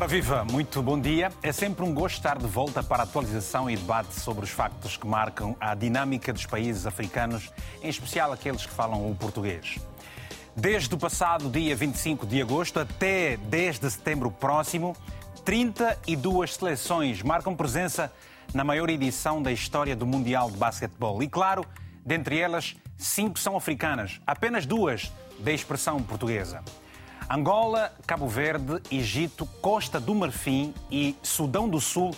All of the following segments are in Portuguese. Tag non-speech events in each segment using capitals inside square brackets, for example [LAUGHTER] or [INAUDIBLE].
Ora viva, muito bom dia. É sempre um gosto estar de volta para a atualização e debate sobre os factos que marcam a dinâmica dos países africanos, em especial aqueles que falam o português. Desde o passado dia 25 de agosto até 10 de setembro próximo, 32 seleções marcam presença na maior edição da história do Mundial de Basquetebol. E claro, dentre elas, cinco são africanas, apenas duas da expressão portuguesa. Angola, Cabo Verde, Egito, Costa do Marfim e Sudão do Sul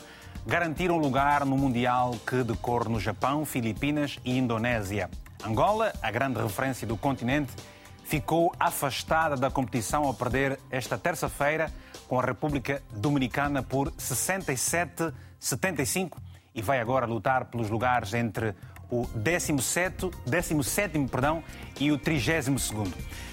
garantiram lugar no Mundial que decorre no Japão, Filipinas e Indonésia. Angola, a grande referência do continente, ficou afastada da competição ao perder esta terça-feira com a República Dominicana por 67-75 e vai agora lutar pelos lugares entre o 17, 17 perdão, e o 32º.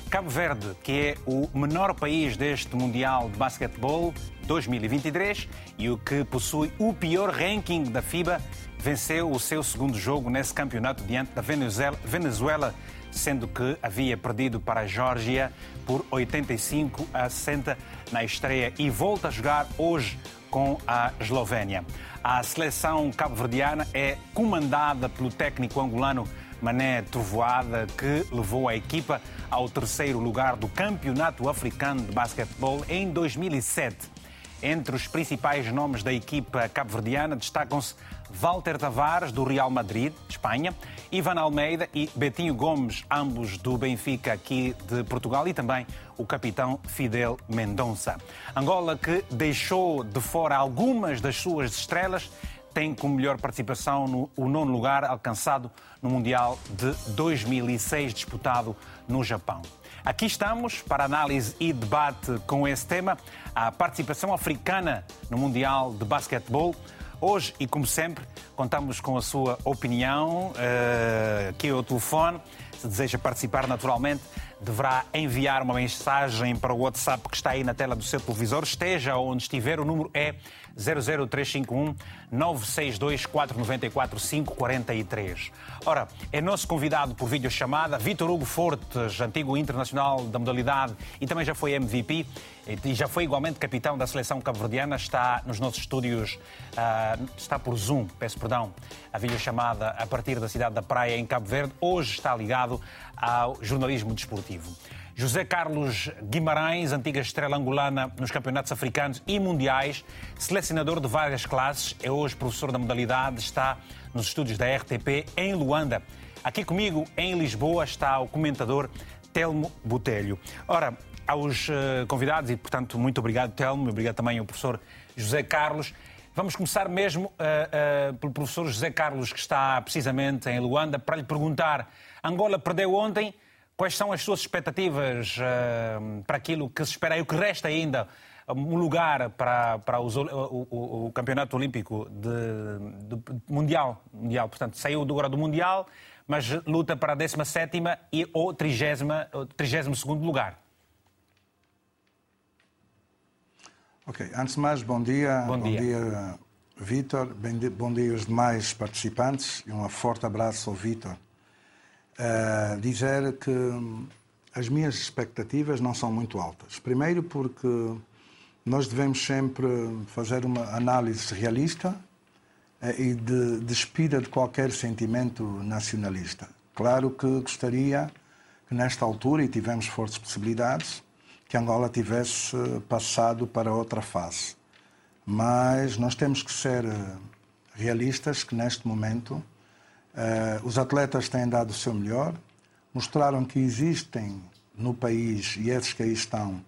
Cabo Verde, que é o menor país deste Mundial de Basquetebol 2023 e o que possui o pior ranking da FIBA, venceu o seu segundo jogo nesse campeonato diante da Venezuela, sendo que havia perdido para a Geórgia por 85 a 60 na estreia e volta a jogar hoje com a Eslovénia. A seleção cabo-verdiana é comandada pelo técnico angolano Mané Trovoada, que levou a equipa ao terceiro lugar do Campeonato Africano de Basquetebol em 2007. Entre os principais nomes da equipa cabo-verdiana destacam-se Walter Tavares, do Real Madrid, Espanha, Ivan Almeida e Betinho Gomes, ambos do Benfica, aqui de Portugal, e também o capitão Fidel Mendonça. Angola, que deixou de fora algumas das suas estrelas, tem como melhor participação no, o nono lugar alcançado no Mundial de 2006, disputado no Japão. Aqui estamos para análise e debate com esse tema, a participação africana no Mundial de Basquetebol. Hoje, e como sempre, contamos com a sua opinião, uh, aqui é o telefone. Se deseja participar naturalmente, deverá enviar uma mensagem para o WhatsApp que está aí na tela do seu televisor. Esteja onde estiver, o número é 00351 962 494 543. Ora, é nosso convidado por videochamada Vitor Hugo Fortes, antigo internacional da modalidade e também já foi MVP e já foi igualmente capitão da seleção cabo-verdiana, está nos nossos estúdios, uh, está por Zoom, peço perdão, a videochamada a partir da cidade da Praia, em Cabo Verde. Hoje está ligado ao jornalismo desportivo. José Carlos Guimarães, antiga estrela angolana nos campeonatos africanos e mundiais, selecionador de várias classes, é hoje professor da modalidade, está nos estúdios da RTP em Luanda. Aqui comigo, em Lisboa, está o comentador Telmo Botelho. Ora, aos eh, convidados, e portanto, muito obrigado, Telmo, obrigado também ao professor José Carlos. Vamos começar mesmo uh, uh, pelo professor José Carlos, que está precisamente em Luanda, para lhe perguntar: Angola perdeu ontem Quais são as suas expectativas uh, para aquilo que se espera e o que resta ainda? Um lugar para, para os, o, o, o, Campeonato Olímpico de, de, mundial, mundial. Portanto, saiu agora do Mundial, mas luta para a 17 e ou 32 lugar. Ok, antes de mais, bom dia. Bom dia, bom dia Vítor. Bom dia aos demais participantes e um forte abraço ao Vítor uh, dizer que as minhas expectativas não são muito altas. Primeiro, porque nós devemos sempre fazer uma análise realista uh, e de despida de qualquer sentimento nacionalista. Claro que gostaria que, nesta altura, e tivemos fortes possibilidades, que Angola tivesse passado para outra fase. Mas nós temos que ser eh, realistas que, neste momento, Uh, os atletas têm dado o seu melhor, mostraram que existem no país, e esses que aí estão,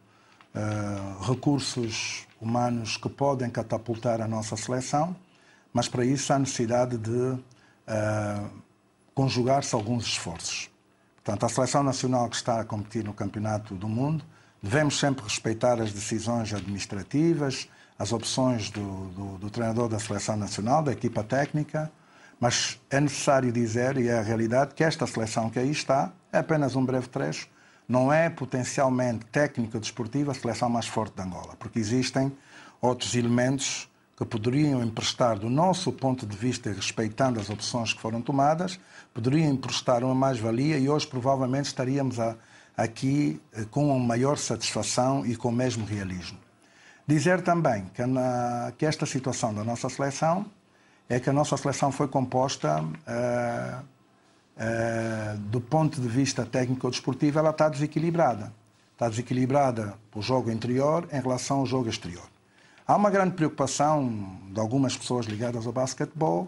uh, recursos humanos que podem catapultar a nossa seleção, mas para isso há necessidade de uh, conjugar-se alguns esforços. Portanto, a seleção nacional que está a competir no Campeonato do Mundo, devemos sempre respeitar as decisões administrativas, as opções do, do, do treinador da seleção nacional, da equipa técnica, mas é necessário dizer, e é a realidade, que esta seleção que aí está é apenas um breve trecho, não é potencialmente técnica desportiva a seleção mais forte de Angola, porque existem outros elementos que poderiam emprestar, do nosso ponto de vista, respeitando as opções que foram tomadas, poderiam emprestar uma mais-valia e hoje provavelmente estaríamos a, aqui eh, com uma maior satisfação e com o mesmo realismo. Dizer também que, na, que esta situação da nossa seleção é que a nossa seleção foi composta uh, uh, do ponto de vista técnico-desportivo, ela está desequilibrada. Está desequilibrada o jogo interior em relação ao jogo exterior. Há uma grande preocupação de algumas pessoas ligadas ao basquetebol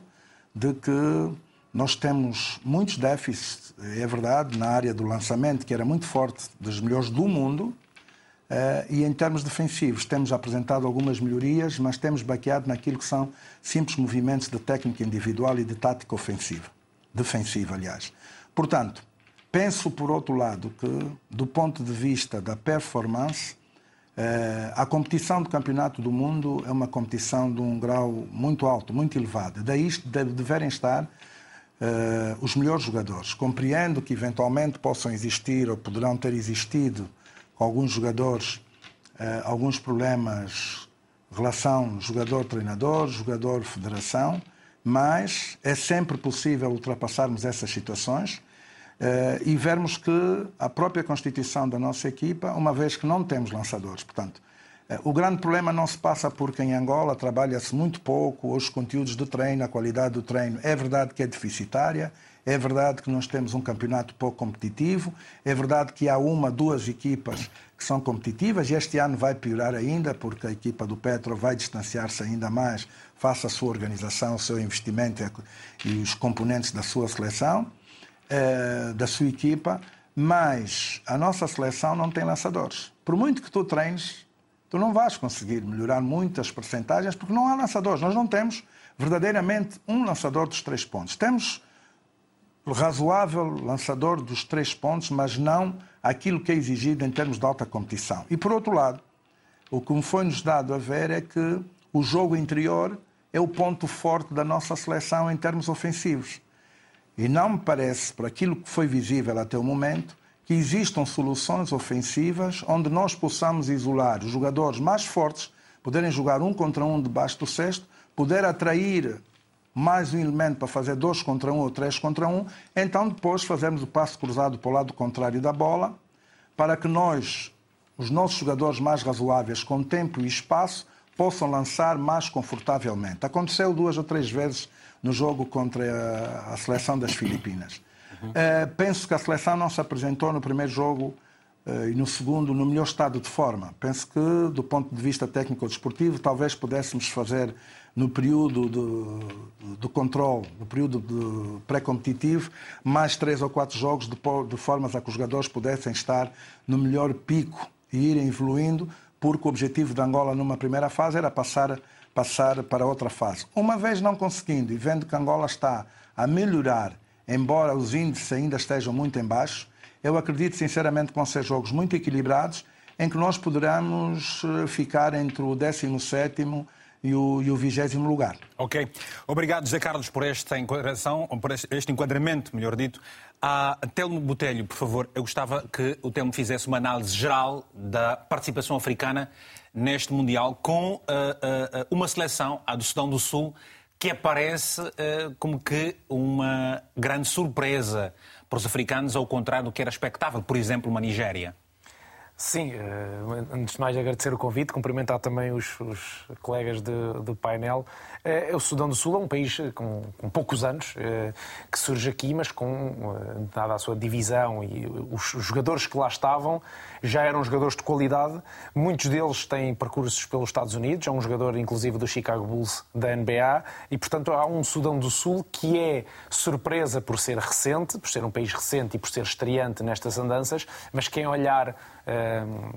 de que nós temos muitos déficits, é verdade, na área do lançamento, que era muito forte, dos melhores do mundo, e em termos defensivos, temos apresentado algumas melhorias, mas temos baqueado naquilo que são simples movimentos de técnica individual e de tática ofensiva. Defensiva, aliás. Portanto, penso, por outro lado, que, do ponto de vista da performance, uh, a competição do Campeonato do Mundo é uma competição de um grau muito alto, muito elevado. Daí deverem estar uh, os melhores jogadores. Compreendo que, eventualmente, possam existir ou poderão ter existido com alguns jogadores uh, alguns problemas relação jogador-treinador, jogador-federação, mas é sempre possível ultrapassarmos essas situações uh, e vermos que a própria constituição da nossa equipa, uma vez que não temos lançadores, portanto, uh, o grande problema não se passa porque em Angola trabalha-se muito pouco os conteúdos do treino, a qualidade do treino é verdade que é deficitária, é verdade que nós temos um campeonato pouco competitivo, é verdade que há uma, duas equipas que são competitivas e este ano vai piorar ainda porque a equipa do Petro vai distanciar-se ainda mais face à sua organização, o seu investimento e os componentes da sua seleção, eh, da sua equipa, mas a nossa seleção não tem lançadores. Por muito que tu treines, tu não vais conseguir melhorar muitas percentagens porque não há lançadores. Nós não temos verdadeiramente um lançador dos três pontos. Temos razoável lançador dos três pontos, mas não aquilo que é exigido em termos de alta competição. E, por outro lado, o que foi-nos dado a ver é que o jogo interior é o ponto forte da nossa seleção em termos ofensivos. E não me parece, por aquilo que foi visível até o momento, que existam soluções ofensivas onde nós possamos isolar os jogadores mais fortes, poderem jogar um contra um debaixo do cesto, poder atrair mais um elemento para fazer dois contra um ou três contra um, então depois fazemos o passo cruzado para o lado contrário da bola, para que nós, os nossos jogadores mais razoáveis, com tempo e espaço, possam lançar mais confortavelmente. Aconteceu duas ou três vezes no jogo contra a, seleção das Filipinas. Uhum. Uh, penso que a seleção não se apresentou no primeiro jogo uh, e no segundo no melhor estado de forma. Penso que, do ponto de vista técnico-desportivo, talvez pudéssemos fazer no período do, controle, no período pré-competitivo, mais três ou quatro jogos de, de formas a que os jogadores pudessem estar no melhor pico e irem evoluindo, porque o objetivo da Angola numa primeira fase era passar, passar para outra fase. Uma vez não conseguindo e vendo que Angola está a melhorar, embora os índices ainda estejam muito em baixo, eu acredito sinceramente que vão ser jogos muito equilibrados, em que nós poderemos eh, ficar entre o 17 e o, e o 20 lugar. Ok. Obrigado, José Carlos, por esta enquadração, por este enquadramento, melhor dito. A Telmo Botelho, por favor, eu gostava que o Telmo fizesse uma análise geral da participação africana neste Mundial com uh, uh, uma seleção, a do Sudão do Sul, que aparece uh, como que uma grande surpresa para os africanos, ao contrário do que era expectável, por exemplo, uma Nigéria. Sim, eh, antes de mais agradecer o convite, cumprimentar também os, os colegas de, do painel. É, o Sudão do Sul é um país com, com, poucos anos que surge aqui, mas com, dada a sua divisão e os jogadores que lá estavam já eram jogadores de qualidade. Muitos deles têm percursos pelos Estados Unidos. Há um jogador, inclusive, do Chicago Bulls da NBA. E, portanto, há um Sudão do Sul que é surpresa por ser recente, por ser um país recente e por ser estreante nestas andanças, mas quem olhar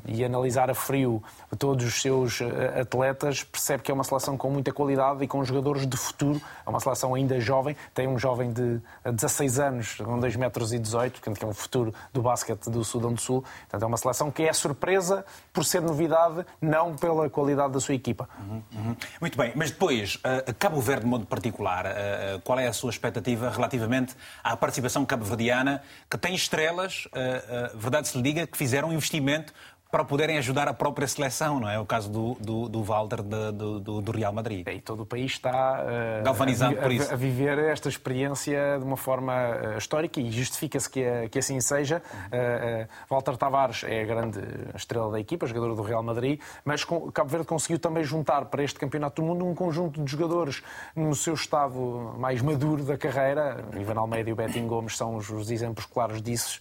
e analisar a frio todos os seus eh, atletas, percebe que é uma seleção com muita qualidade e com jogadores de futuro. É uma seleção ainda jovem, tem um jovem de 16 anos, com 2 metros e 18, que é um futuro do basquete do Sudão do Sul. Portanto, é uma seleção que é surpresa por ser novidade, não pela qualidade da sua equipa. Uhum, uhum. Muito bem, mas depois, uh, Cabo Verde, de modo particular, uh, qual é a sua expectativa relativamente à participação cabo-verdiana, que tem estrelas, uh, verdade se lhe diga, que fizeram investimento investimento para poderem ajudar a própria seleção, não é? O caso do, do, do Walter de, do, do, Real Madrid. E todo o país está uh, galvanizado a, por isso. A, viver esta experiência de uma forma uh, histórica e justifica-se que, que, assim seja. Uh, Walter Tavares é a grande estrela da equipa, jogador do Real Madrid, mas com, Cabo Verde conseguiu também juntar para este Campeonato do Mundo um conjunto de jogadores no seu estado mais maduro da carreira. Ivan Almeida e o Betinho Gomes são os, os exemplos claros disso,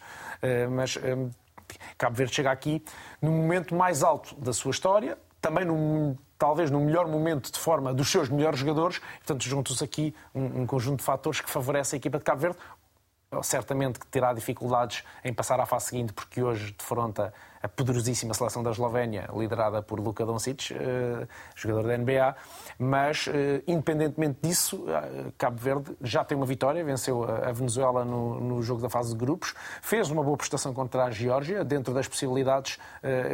mas Cabo Verde chega aqui no momento mais alto da sua história, também talvez no melhor momento de forma dos seus melhores jogadores. Portanto, juntos aqui um, um conjunto de fatores que favorece a equipa de Cabo Verde. Certamente que terá dificuldades em passar à fase seguinte, porque hoje defronta a poderosíssima seleção da Eslovénia, liderada por Luka Doncic, eh, jogador da NBA, mas eh, independentemente disso, eh, Cabo Verde já tem uma vitória, venceu a Venezuela no, no jogo da fase de grupos, fez uma boa prestação contra a Geórgia, dentro das possibilidades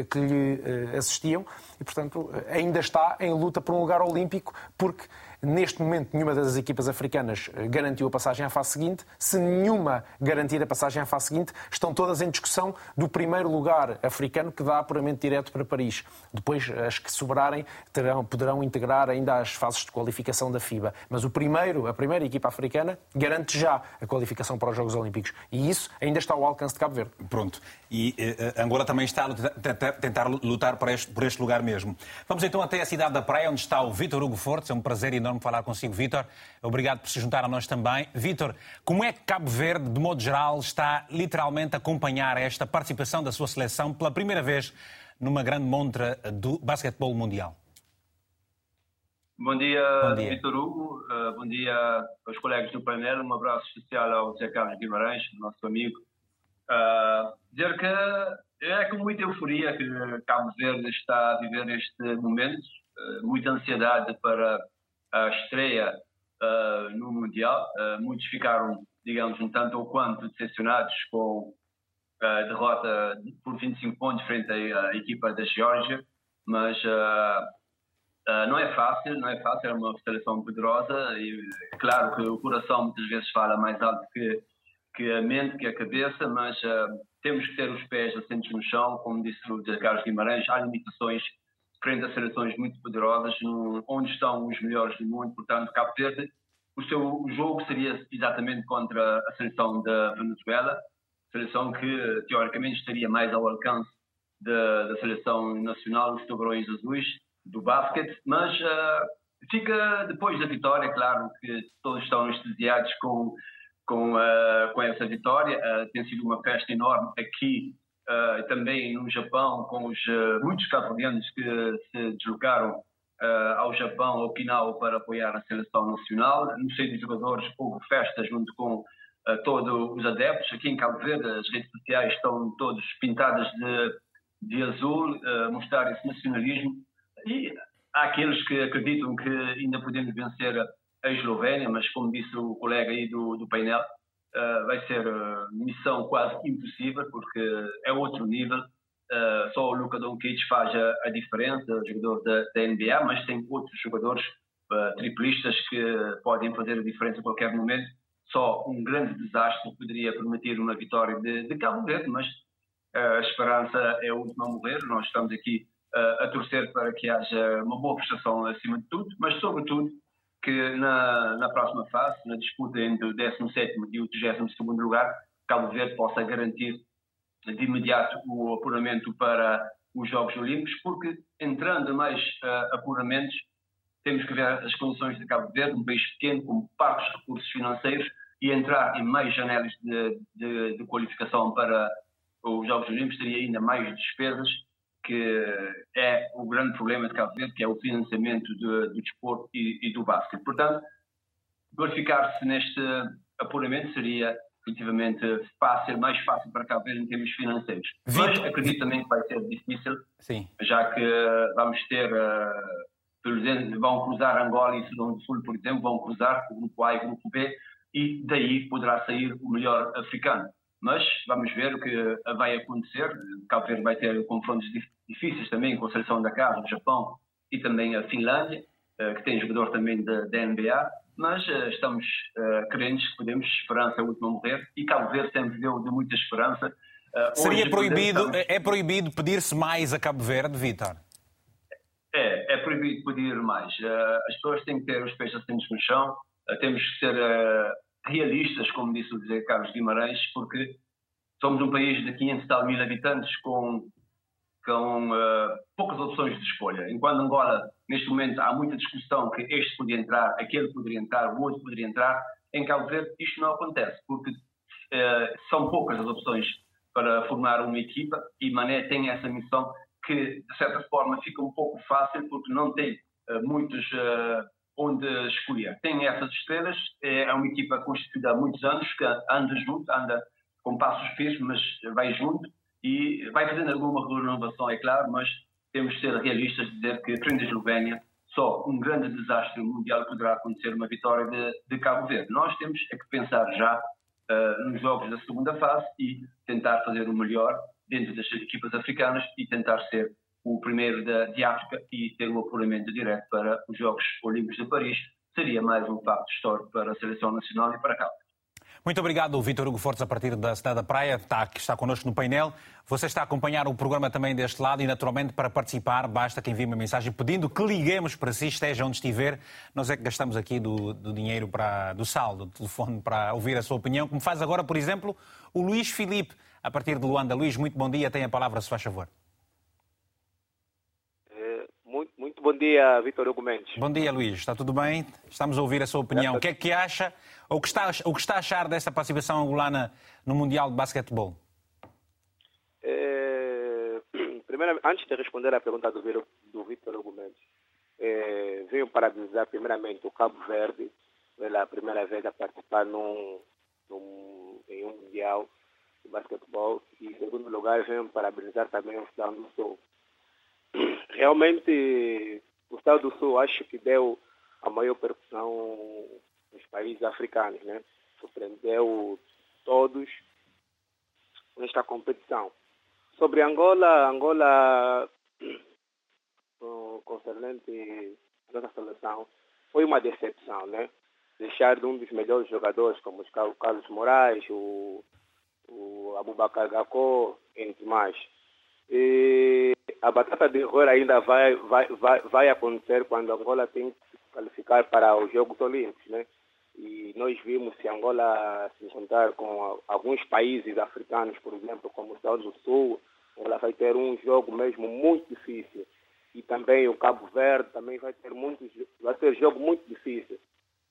que lhe assistiam, e portanto ainda está em luta por um lugar olímpico, porque Neste momento, nenhuma das equipas africanas eh, garantiu a passagem à fase seguinte. Se nenhuma garantir a passagem à fase seguinte, estão todas em discussão do primeiro lugar africano que dá apuramento direto para Paris. Depois, as que sobrarem terão, poderão integrar ainda as fases de qualificação da FIBA. Mas o primeiro, a primeira equipa africana garante já a qualificação para os Jogos Olímpicos. E isso ainda está ao alcance de Cabo Verde. Pronto. E uh, Angola também está a tentar lutar por este, por este lugar mesmo. Vamos então até a cidade da Praia, onde está o Vítor Hugo Fortes. É um prazer enorme enorme falar consigo, Vítor. Obrigado por se juntar a nós também. Vítor, como é que Cabo Verde, de modo geral, está literalmente a acompanhar esta participação da sua seleção pela primeira vez numa grande montra do basquetebol mundial? Bom dia, bom dia. Vitor Hugo. Uh, bom dia aos colegas do painel. Um abraço especial ao Zé Carlos Guimarães, nosso amigo. Uh, dizer que é com muita euforia que Cabo Verde está a viver este momento, uh, muita ansiedade para a estreia uh, no Mundial. Uh, muitos ficaram, digamos, um tanto ou quanto decepcionados com a derrota por 25 pontos frente à equipa da Geórgia, mas uh, não é fácil, não é fácil, é uma seleção poderosa e claro que o coração muitas vezes fala mais alto que, que a mente, que a cabeça, mas temos que ter os pés assentes no chão, como disse o Carlos Guimarães, há limitações frente a seleções muito poderosas, no, onde estão os melhores do mundo, portanto, Cabo Verde, o seu jogo seria exatamente contra a seleção da Venezuela, seleção que teoricamente estaria mais ao alcance da, da seleção nacional, os tubarões azuis, do basquete, mas uh, fica depois da vitória, claro que todos estão anestesiados com, com, uh, com essa vitória, uh, tem sido uma festa enorme aqui uh, também no Japão, com os uh, muitos cabo-verdianos que se deslocaram ao Japão, ao Okinawa, para apoiar a seleção nacional. No seio dos jogadores houve festa junto com todos os adeptos. Aqui em Cabo Verde as redes sociais estão todas pintadas de, de azul, mostrar esse nacionalismo. E há aqueles que acreditam que ainda podemos vencer a Eslovénia, mas como disse o colega aí do, do painel, uh, vai ser uh, missão quase impossível, porque é outro nível. Uh, só o Luka Doncic faz a, a diferença, jogador da, da, NBA, mas tem outros jogadores triplistas que podem fazer a diferença a qualquer momento. Só um grande desastre poderia permitir uma vitória de, de Cabo Verde, mas a esperança é a última a morrer. Nós estamos aqui a torcer para que haja uma boa prestação acima de tudo, mas sobretudo que na, na próxima fase, na disputa entre o 17 e o 32 lugar, Cabo Verde possa garantir de imediato o apuramento para os Jogos Olímpicos, porque entrando mais uh, apuramentos, temos que ver as condições de Cabo Verde, um país pequeno, com parcos recursos financeiros, e entrar em mais janelas de, de, de qualificação para os Jogos Olímpicos teria ainda mais despesas que é o grande problema de Cabo Verde, que é o financiamento do, do desporto e, e, do basquete. Portanto, verificar-se neste apuramento seria efetivamente fácil, mais fácil para Cabo Verde em termos financeiros. Mas acredito também que vai ser difícil, Sim. já que vamos ter, uh, vão cruzar Angola e Sudão do Sul, por exemplo, vão cruzar o grupo A e o grupo B, e daí poderá sair o melhor africano mas vamos ver o que vai acontecer. Cabo Verde vai ter confrontos difíceis também com a seleção da casa, o Japão e também a Finlândia, eh, que tem jogador também da, NBA, mas eh, estamos crentes que podemos, esperança é a última morrer, e Cabo Verde sempre deu de muita esperança. Seria proibido, é proibido pedir-se mais a Cabo Verde, Vitor? É, é proibido pedir mais. As pessoas têm que ter os pés assentos no chão, temos que ser realistas, como disse o José Carlos Guimarães, porque somos um país de 500 tal mil habitantes com, com poucas opções de escolha. Enquanto Angola, neste momento, há muita discussão que este podia entrar, aquele poderia entrar, o outro poderia entrar, em Cabo Verde isto não acontece, porque são poucas as opções para formar uma equipa e Mané tem essa missão que, de certa forma, fica um pouco fácil porque não tem uh, muitos uh, onde escolher. Tem essas estrelas, é, é uma equipa constituída há muitos anos, que anda junto, anda com passos firmes, mas vai junto e vai fazendo alguma renovação, é claro, mas temos de ser realistas de dizer que frente à Eslovénia só um grande desastre mundial poderá acontecer uma vitória de, de Cabo Verde. Nós temos é que pensar já uh, nos jogos da segunda fase e tentar fazer o melhor dentro das equipas africanas e tentar ser o primeiro da, de África e ter o apuramento direto para os Jogos Olímpicos de Paris. Seria mais um facto histórico para a seleção nacional e para cá. Muito obrigado, Vitor Hugo Fortes, a partir da cidade da Praia, está, que está connosco no painel. Você está a acompanhar o programa também deste lado e, naturalmente, para participar, basta que envie uma mensagem pedindo que liguemos para si, esteja onde estiver. Nós é que gastamos aqui do, do dinheiro, para, do saldo, do telefone, para ouvir a sua opinião, como faz agora, por exemplo, o Luís Filipe, a partir de Luanda. Luís, muito bom dia, tem a palavra, se faz favor. É, muito, muito bom dia, Vitor Hugo Mendes. Bom dia, Luís. Está tudo bem? Estamos a ouvir a sua opinião. O que é que acha o que está, o que está a achar dessa participação angolana no Mundial de Basquetebol? É, [CLEARS THROAT] primeiramente, antes de responder à pergunta do, do Vitor Argumentos, é, venho parabenizar primeiramente o Cabo Verde pela primeira vez a participar num, num, em um Mundial de Basquetebol e, em segundo lugar, venho parabenizar também o Estado do Sul. Realmente, o Estado do Sul acho que deu a maior percussão nos países africanos, né? Surpreendeu todos nesta competição. Sobre Angola, Angola, [CLEARS THROAT] concernente a nossa seleção, foi uma decepção, né? Deixar de um dos melhores jogadores, como o Carlos Moraes, o, o Abubakar Gakó, entre mais. E a batata de horror ainda vai, vai, vai, vai acontecer quando Angola tem que se qualificar para os Jogos Olímpicos, né? e nós vimos se Angola se juntar com alguns países africanos, por exemplo, como o Estados do Sul, ela vai ter um jogo mesmo muito difícil. E também o Cabo Verde também vai ter muito, vai ter jogo muito difícil.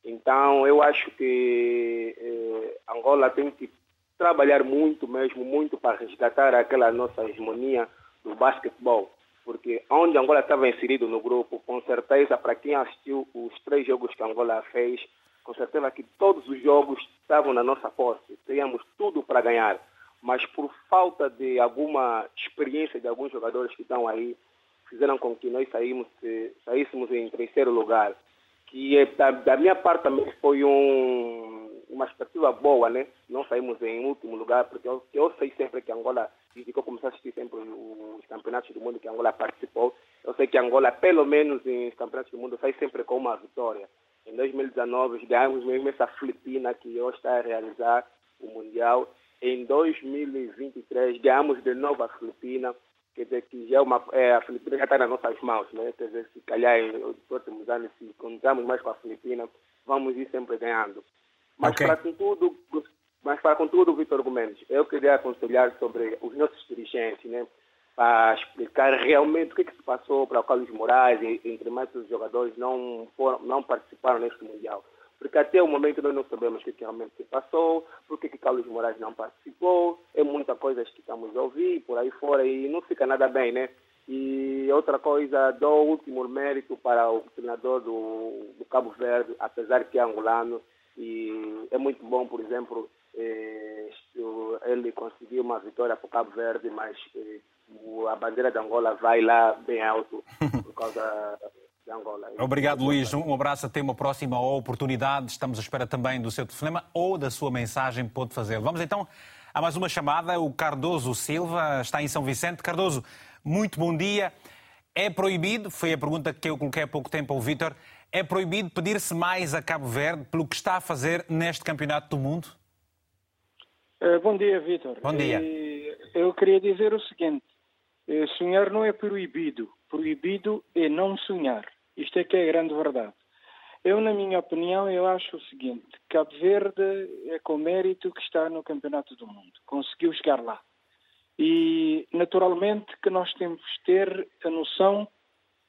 Então eu acho que eh, Angola tem que trabalhar muito mesmo, muito para resgatar aquela nossa hegemonia do basquetebol. Porque onde Angola estava inserido no grupo, com certeza, para quem assistiu os três jogos que Angola fez, com certeza que todos os jogos estavam na nossa posse, teríamos tudo para ganhar, mas por falta de alguma experiência de alguns jogadores que estão aí, fizeram com que nós saímos, saíssemos em terceiro lugar, que é, da, da minha parte também foi um, uma expectativa boa, né? Não saímos em último lugar, porque eu, eu sei sempre que Angola, desde que eu comecei a assistir sempre os campeonatos do mundo que Angola participou, eu sei que Angola, pelo menos em campeonatos do mundo, sai sempre com uma vitória. Em 2019, ganhamos mesmo essa Filipina que hoje está a realizar o Mundial. Em 2023, ganhamos de novo a Filipina. Quer dizer que já uma, é, a Filipina já está nas nossas mãos. Né? Quer dizer, se calhar nos próximos anos, se contamos mais com a Filipina, vamos ir sempre ganhando. Mas okay. para contudo, mas para contudo, Vitor Gomes, eu queria aconselhar sobre os nossos dirigentes, né? para explicar realmente o que, é que se passou para o Carlos Moraes, entre mais os jogadores, não, foram, não participaram neste Mundial. Porque até o momento nós não sabemos o que, é que realmente se passou, por que, que Carlos Moraes não participou, é muita coisa que estamos a ouvir por aí fora e não fica nada bem, né? E outra coisa, dou o último mérito para o treinador do, do Cabo Verde, apesar que é angolano, e é muito bom, por exemplo, ele conseguiu uma vitória para o Cabo Verde, mas eh, a bandeira de Angola vai lá bem alto [LAUGHS] por causa de Angola. Obrigado, Luís. Um abraço. Até uma próxima oportunidade. Estamos à espera também do seu telefonema ou da sua mensagem. Pode fazê-lo. Vamos então a mais uma chamada. O Cardoso Silva está em São Vicente. Cardoso, muito bom dia. É proibido, foi a pergunta que eu coloquei há pouco tempo ao Vítor, é proibido pedir-se mais a Cabo Verde pelo que está a fazer neste Campeonato do Mundo? Uh, bom dia, Vítor. Bom dia. E eu queria dizer o seguinte: eh, sonhar não é proibido, proibido é não sonhar. Isto é que é a grande verdade. Eu, na minha opinião, eu acho o seguinte: Cabo Verde é com mérito que está no Campeonato do Mundo, conseguiu chegar lá. E, naturalmente, que nós temos que ter a noção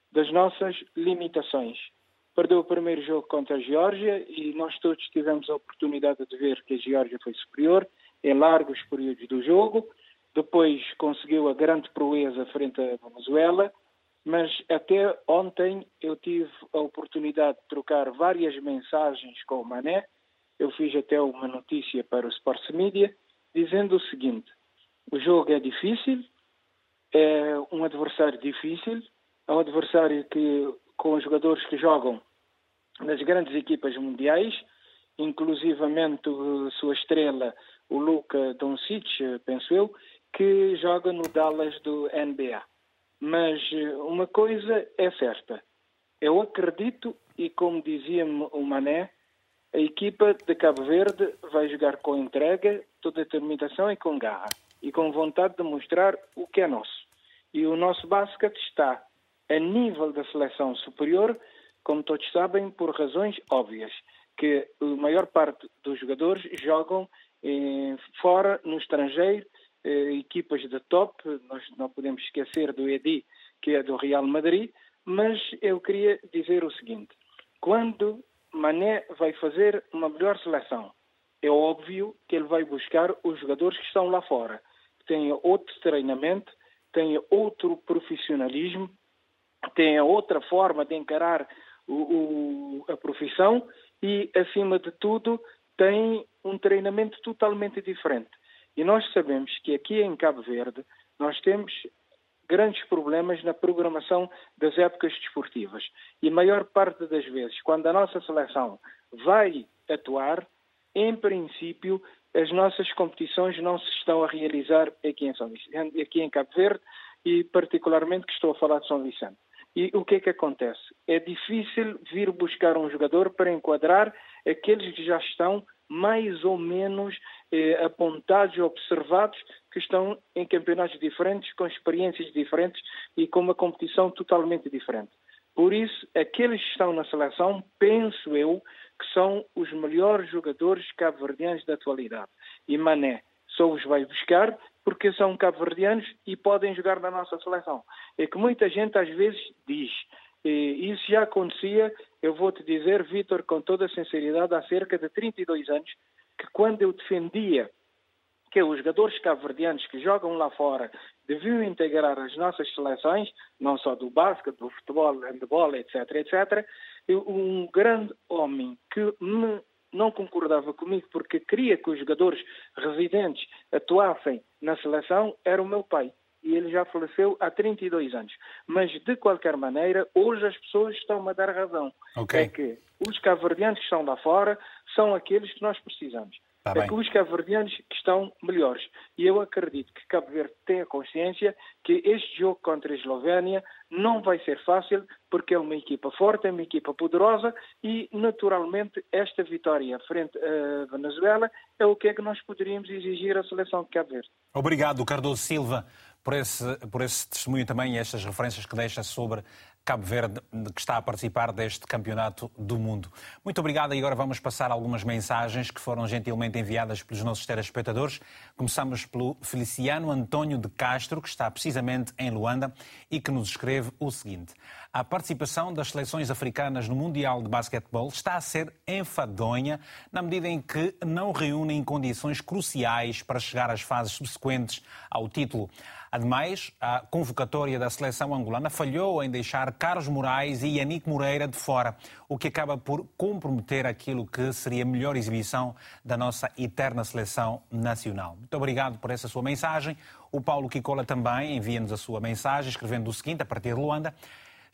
das nossas limitações. Perdeu o primeiro jogo contra a Geórgia e nós todos tivemos a oportunidade de ver que a Geórgia foi superior em largos períodos do jogo. Depois conseguiu a grande proeza frente à Venezuela, mas até ontem eu tive a oportunidade de trocar várias mensagens com o Mané. Eu fiz até uma notícia para o Sports Media dizendo o seguinte: o jogo é difícil, é um adversário difícil, é um adversário que com os jogadores que jogam nas grandes equipas mundiais, inclusivamente sua estrela, o Luka Doncic, penso eu, que joga no Dallas do NBA. Mas eh, uma coisa é certa. Eu acredito, e como dizia o Mané, a equipa de Cabo Verde vai jogar com entrega, toda determinação e com garra. E com vontade de mostrar o que é nosso. E o nosso basquete está a nível da seleção superior, como todos sabem, por razões óbvias, que a maior parte dos jogadores jogam fora, no estrangeiro, eh, equipas de top, nós não podemos esquecer do EDI, que é do Real Madrid, mas eu queria dizer o seguinte: quando Mané vai fazer uma melhor seleção, é óbvio que ele vai buscar os jogadores que estão lá fora, que têm outro treinamento, têm outro profissionalismo, têm outra forma de encarar o, o, a profissão e, acima de tudo, têm um treinamento totalmente diferente. E nós sabemos que aqui em Cabo Verde nós temos grandes problemas na programação das épocas desportivas. E maior parte das vezes, quando a nossa seleção vai atuar, em princípio, as nossas competições não se estão a realizar aqui em, São Vicente, aqui em Cabo Verde e particularmente que estou a falar de São Vicente. E o que é que acontece? É difícil vir buscar um jogador para enquadrar aqueles que já estão mais ou menos eh, apontados, observados, que estão em campeonatos diferentes, com experiências diferentes e com uma competição totalmente diferente. Por isso, aqueles que estão na seleção, penso eu, que são os melhores jogadores cabo-verdianos da atualidade. E Mané só os vai buscar porque são cabo-verdianos e podem jogar na nossa seleção. É que muita gente às vezes diz, e isso já acontecia, eu vou te dizer, Vitor, com toda a sinceridade, há cerca de 32 anos, que quando eu defendia que os jogadores cabo-verdianos que jogam lá fora deviam integrar as nossas seleções, não só do basquete, do futebol, handball, etc., etc., um grande homem que me não concordava comigo porque queria que os jogadores residentes atuassem na seleção era o meu pai e ele já faleceu há 32 anos. Mas, de qualquer maneira, hoje as pessoas estão-me a dar razão. Okay. É que os cabo-verdianos que estão lá fora são aqueles que nós precisamos. Tá é que os cabo-verdianos que estão melhores. E eu acredito que Cabo Verde tem a consciência que este jogo contra a Eslovénia não vai ser fácil, porque é uma equipa forte, é uma equipa poderosa e, naturalmente, esta vitória frente à Venezuela é o que é que nós poderíamos exigir à seleção de Cabo Verde. Obrigado, Cardoso Silva por esse, por esse testemunho também e estas referências que deixa sobre Cabo Verde, que está a participar deste campeonato do mundo. Muito obrigado e agora vamos passar algumas mensagens que foram gentilmente enviadas pelos nossos telespectadores. Começamos pelo Feliciano António de Castro, que está precisamente em Luanda e que nos escreve o seguinte. A participação das seleções africanas no Mundial de Basquetebol está a ser enfadonha na medida em que não reúnem condições cruciais para chegar às fases subsequentes ao título. Ademais, a convocatória da seleção angolana falhou em deixar Carlos Moraes e Yannick Moreira de fora, o que acaba por comprometer aquilo que seria a melhor exibição da nossa eterna seleção nacional. Muito obrigado por essa sua mensagem. O Paulo Kikola também envia-nos a sua mensagem, escrevendo o seguinte, a partir de Luanda.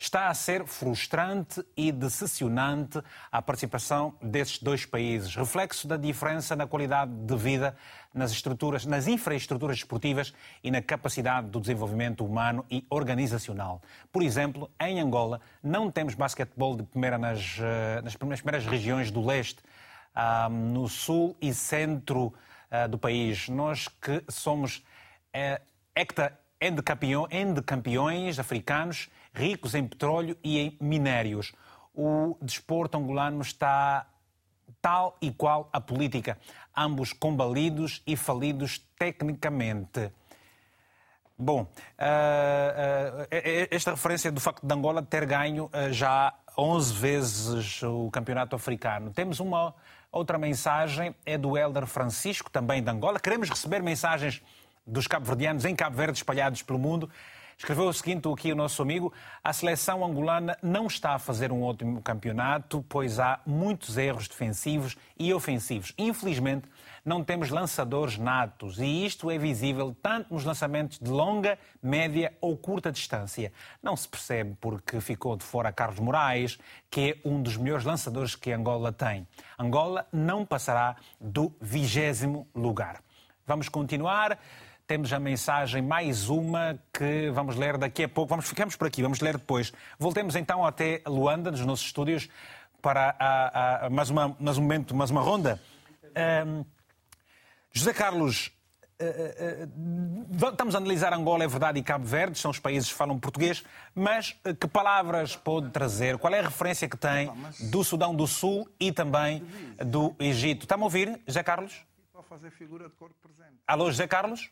Está a ser frustrante e decepcionante a participação desses dois países, reflexo da diferença na qualidade de vida, nas estruturas, nas infraestruturas esportivas e na capacidade do desenvolvimento humano e organizacional. Por exemplo, em Angola não temos basquetebol de primeira nas, eh, nas primeiras regiões do leste, no sul e centro eh, do país. Nós que somos é hecta é de, campeão, é de campeões africanos ricos em petróleo e em minérios. O desporto angolano está tal e qual a política, ambos combalidos e falidos tecnicamente. Bom, uh, uh, esta referência do facto de Angola ter ganho uh, já 11 vezes o campeonato africano. Temos uma outra mensagem, é do Helder Francisco, também de Angola. Queremos receber mensagens dos cabo-verdianos em Cabo Verde espalhados pelo mundo. Escreveu o seguinte aqui o nosso amigo: a seleção angolana não está a fazer um ótimo campeonato, pois há muitos erros defensivos e ofensivos. Infelizmente, não temos lançadores natos e isto é visível tanto nos lançamentos de longa, média ou curta distância. Não se percebe porque ficou de fora Carlos Moraes, que é um dos melhores lançadores que Angola tem. Angola não passará do vigésimo lugar. Vamos continuar. Temos a mensagem, mais uma, que vamos ler daqui a pouco. Vamos, ficamos por aqui, vamos ler depois. Voltemos então até Luanda, nos nossos estúdios, para a, a, mais, uma, mais um momento, mais uma ronda. Um, José Carlos, uh, uh, estamos a analisar Angola, é verdade, e Cabo Verde, são os países que falam português, mas que palavras pode trazer? Qual é a referência que tem do Sudão do Sul e também do Egito? Está-me a ouvir, José Carlos? Alô, José Carlos?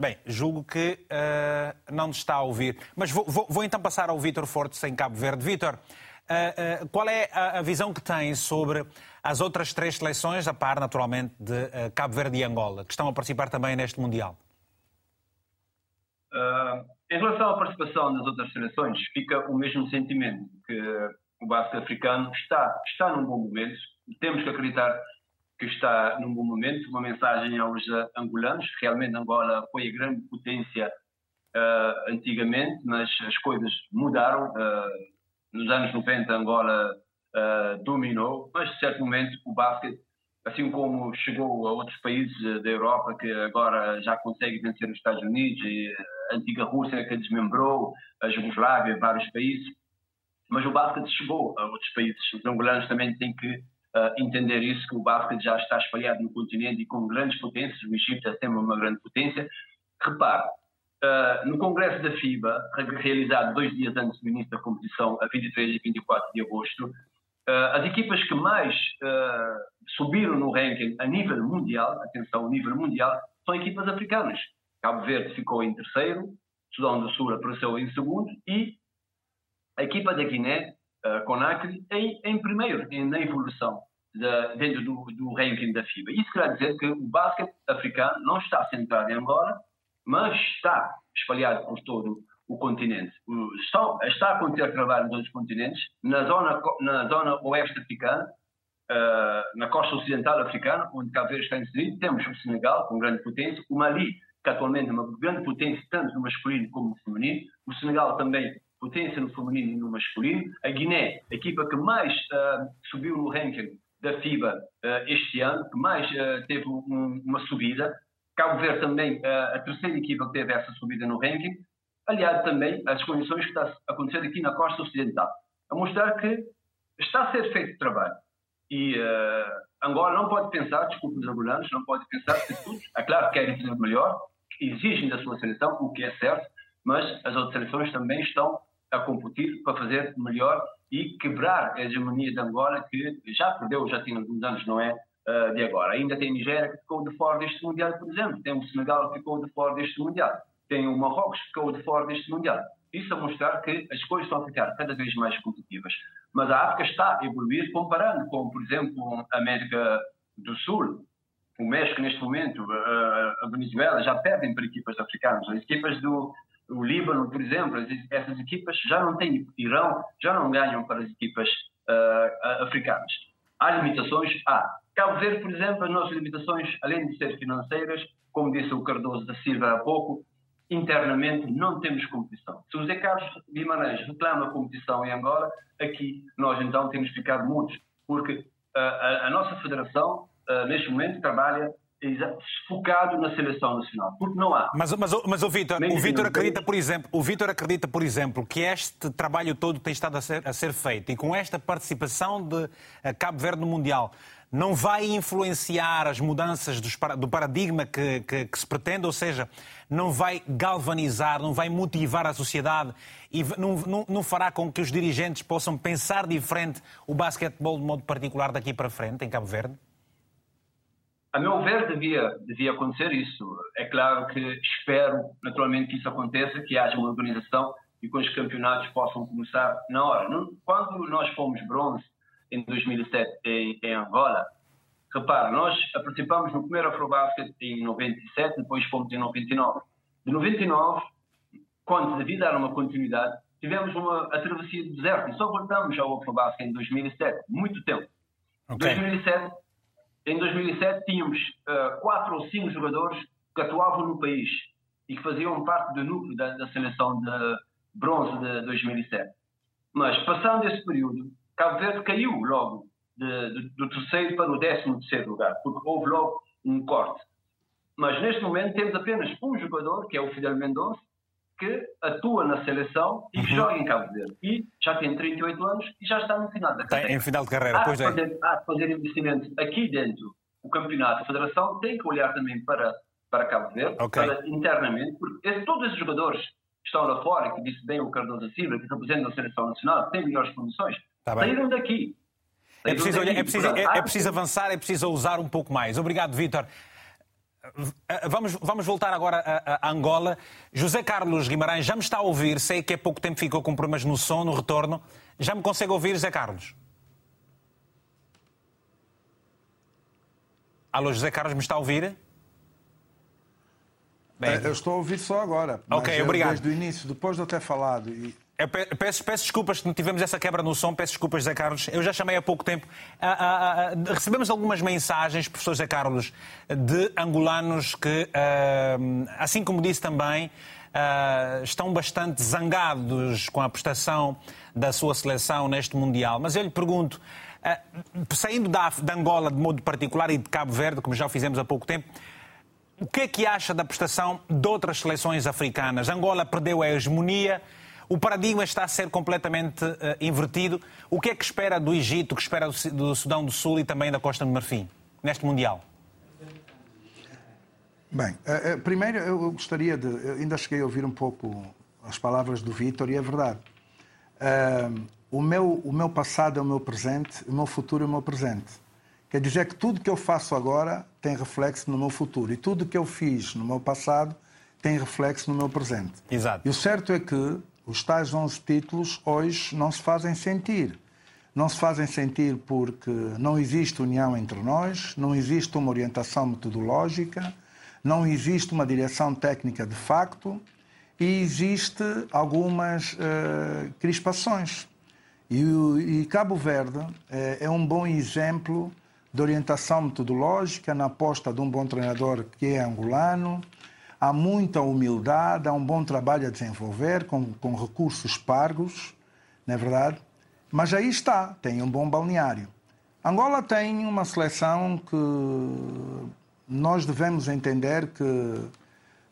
Bem, julgo que uh, não está a ouvir. Mas vou, vou, vou então passar ao Vítor Fortes em Cabo Verde. Vítor, uh, uh, qual é a, a, visão que tem sobre as outras três seleções, a par naturalmente de Cabo Verde e Angola, que estão a participar também neste Mundial? em relação à participação das outras seleções, fica o mesmo sentimento, que o basquete africano está, está num bom momento. Temos que acreditar que está num bom momento, uma mensagem aos angolanos. Realmente Angola foi a grande potência uh, antigamente, mas as coisas mudaram. Uh, nos anos 90 Angola uh, dominou, mas a certo momento o basquete, assim como chegou a outros países da Europa que agora já consegue vencer os Estados Unidos, e a antiga Rússia que desmembrou, a Jugoslávia, vários países, mas o basquete chegou a outros países. Os angolanos também têm que uh, entender isso, que o basquete já está espalhado no continente e com grandes potências, o Egito é sempre uma grande potência. Repare, uh, no Congresso da FIBA, realizado dois dias antes do início da competição, a 23 e 24 de agosto, uh, as equipas que mais subiram no ranking a nível mundial, atenção, nível mundial, são equipas africanas. Cabo Verde ficou em terceiro, Sudão do Sul apareceu em segundo e a equipa da Guiné uh, Conakry em, em primeiro em, na evolução de, dentro do, do, ranking da FIBA. Isso quer dizer que o basquete africano não está centrado em Angola, mas está espalhado por todo o continente. Está, está a acontecer trabalho nos outros continentes, na zona, na zona oeste africana, uh, na costa ocidental africana, onde Cabo Verde está inserido, temos o Senegal, com grande potência, o Mali, que atualmente é uma grande potência, tanto no masculino como no feminino, o Senegal também potência no feminino e no masculino. A Guiné, a equipa que mais uh, subiu no ranking da FIBA uh, este ano, que mais uh, teve um, uma subida. Cabo Verde também, a terceira equipa que teve essa subida no ranking, aliado também às condições que está a acontecer aqui na costa ocidental, a mostrar que está a ser feito trabalho. E Angola não pode pensar, desculpe os angolanos, não pode pensar que tudo, é claro que querem fazer melhor, exigem da sua seleção, o que é certo, mas as outras seleções também estão a competir para fazer melhor e quebrar a hegemonia de Angola, que já perdeu, já tinha alguns anos, não é? Uh, de agora. Ainda tem Nigéria que ficou de fora deste Mundial, por exemplo. Tem o Senegal que ficou de fora deste Mundial. Tem o Marrocos que ficou de fora deste Mundial. Isso a mostrar que as coisas estão a ficar cada vez mais competitivas. Mas a África está a evoluir comparando com, por exemplo, a América do Sul. O México, neste momento, a Venezuela já perdem para equipas africanas. As equipas do, o Líbano, por exemplo, essas equipas já não têm, Irão, já não ganham para as equipas uh, africanas. Há limitações? Há. Cabo Verde, por exemplo, as nossas limitações, além de ser financeiras, como disse o Cardoso da Silva há pouco, internamente não temos competição. Se o Zé Carlos Guimarães reclama competição em Angola, aqui nós então temos ficado mudos, porque uh, a, a, nossa federação, uh, neste momento, trabalha focado na seleção nacional, porque não há. Mas, mas, mas o Vítor, o Vítor acredita, por exemplo, o Vítor acredita, por exemplo, que este trabalho todo tem estado a ser, a ser feito e com esta participação de Cabo Verde no Mundial, não vai influenciar as mudanças do paradigma que, que, que, se pretende, ou seja, não vai galvanizar, não vai motivar a sociedade e não, não, não fará com que os dirigentes possam pensar diferente o basquetebol de modo particular daqui para frente, em Cabo Verde? A meu ver, devia, devia acontecer isso. É claro que espero, naturalmente, que isso aconteça, que haja uma organização e que os campeonatos possam começar na hora. Quando nós fomos bronze, em 2007, em, em Angola, repara, nós participamos no primeiro Afrobasket em 97, depois fomos em 99. De 99, quando devido a uma continuidade, tivemos uma a travessia do deserto e só voltamos ao Afrobasket em 2007, muito tempo. Okay. 2007 em 2007 tínhamos uh, quatro ou cinco jogadores que atuavam no país e que faziam parte do núcleo da, da seleção de bronze de 2007. Mas, passando esse período, Cabo Verde caiu logo de, de, do terceiro para o décimo terceiro lugar, porque houve logo um corte. Mas, neste momento, temos apenas um jogador, que é o Fidel Mendonça, que atua na seleção e que uhum. joga em Cabo Verde. E já tem 38 anos e já está no final da carreira. Tem, em final de carreira, há pois de é. fazer, é. Há de fazer investimento aqui dentro. O campeonato, a federação tem que olhar também para, para Cabo Verde, okay. para internamente, porque esse, todos esses jogadores que estão lá fora, que disse bem o Cardoso Silva, que representam a seleção nacional, têm melhores condições, tá saíram daqui. É preciso, é, preciso, é, é preciso avançar, é preciso usar um pouco mais. Obrigado, Vítor. Vamos, vamos voltar agora a, a, Angola. José Carlos Guimarães já me está a ouvir. Sei que há pouco tempo ficou com problemas no som, no retorno. Já me consegue ouvir, José Carlos? Alô, José Carlos, me está a ouvir? Bem... Eu estou a ouvir só agora. Ok, obrigado. Desde o início, depois de eu ter falado. E... Peço, peço desculpas que tivemos essa quebra no som, peço desculpas, Zé Carlos. Eu já chamei há pouco tempo. Ah, ah, ah, recebemos algumas mensagens, professor Zé Carlos, de angolanos que, assim como disse também, estão bastante zangados com a prestação da sua seleção neste Mundial. Mas eu lhe pergunto, saindo da, de Angola de modo particular e de Cabo Verde, como já fizemos há pouco tempo, o que é que acha da prestação de outras seleções africanas? Angola perdeu a hegemonia o paradigma está a ser completamente uh, invertido. O que é que espera do Egito, o que espera do, do Sudão do Sul e também da Costa do Marfim neste Mundial? Bem, uh, uh, primeiro eu gostaria de. Eu ainda cheguei a ouvir um pouco as palavras do Vítor e é verdade. o, meu, o meu passado é o meu presente, o meu futuro é o meu presente. Quer dizer que tudo que eu faço agora tem reflexo no meu futuro e tudo que eu fiz no meu passado tem reflexo no meu presente. Exato. E o certo é que os tais 11 títulos hoje não se fazem sentir. Não se fazem sentir porque não existe união entre nós, não existe uma orientação metodológica, não existe uma direção técnica de facto e existe algumas uh, crispações. E, e, Cabo Verde é, é um bom exemplo de orientação metodológica na aposta de um bom treinador que é angolano, há muita humildade, há um bom trabalho a desenvolver com, com recursos pagos, não é verdade? Mas aí está, tem um bom balneário. Angola tem uma seleção que nós devemos entender que,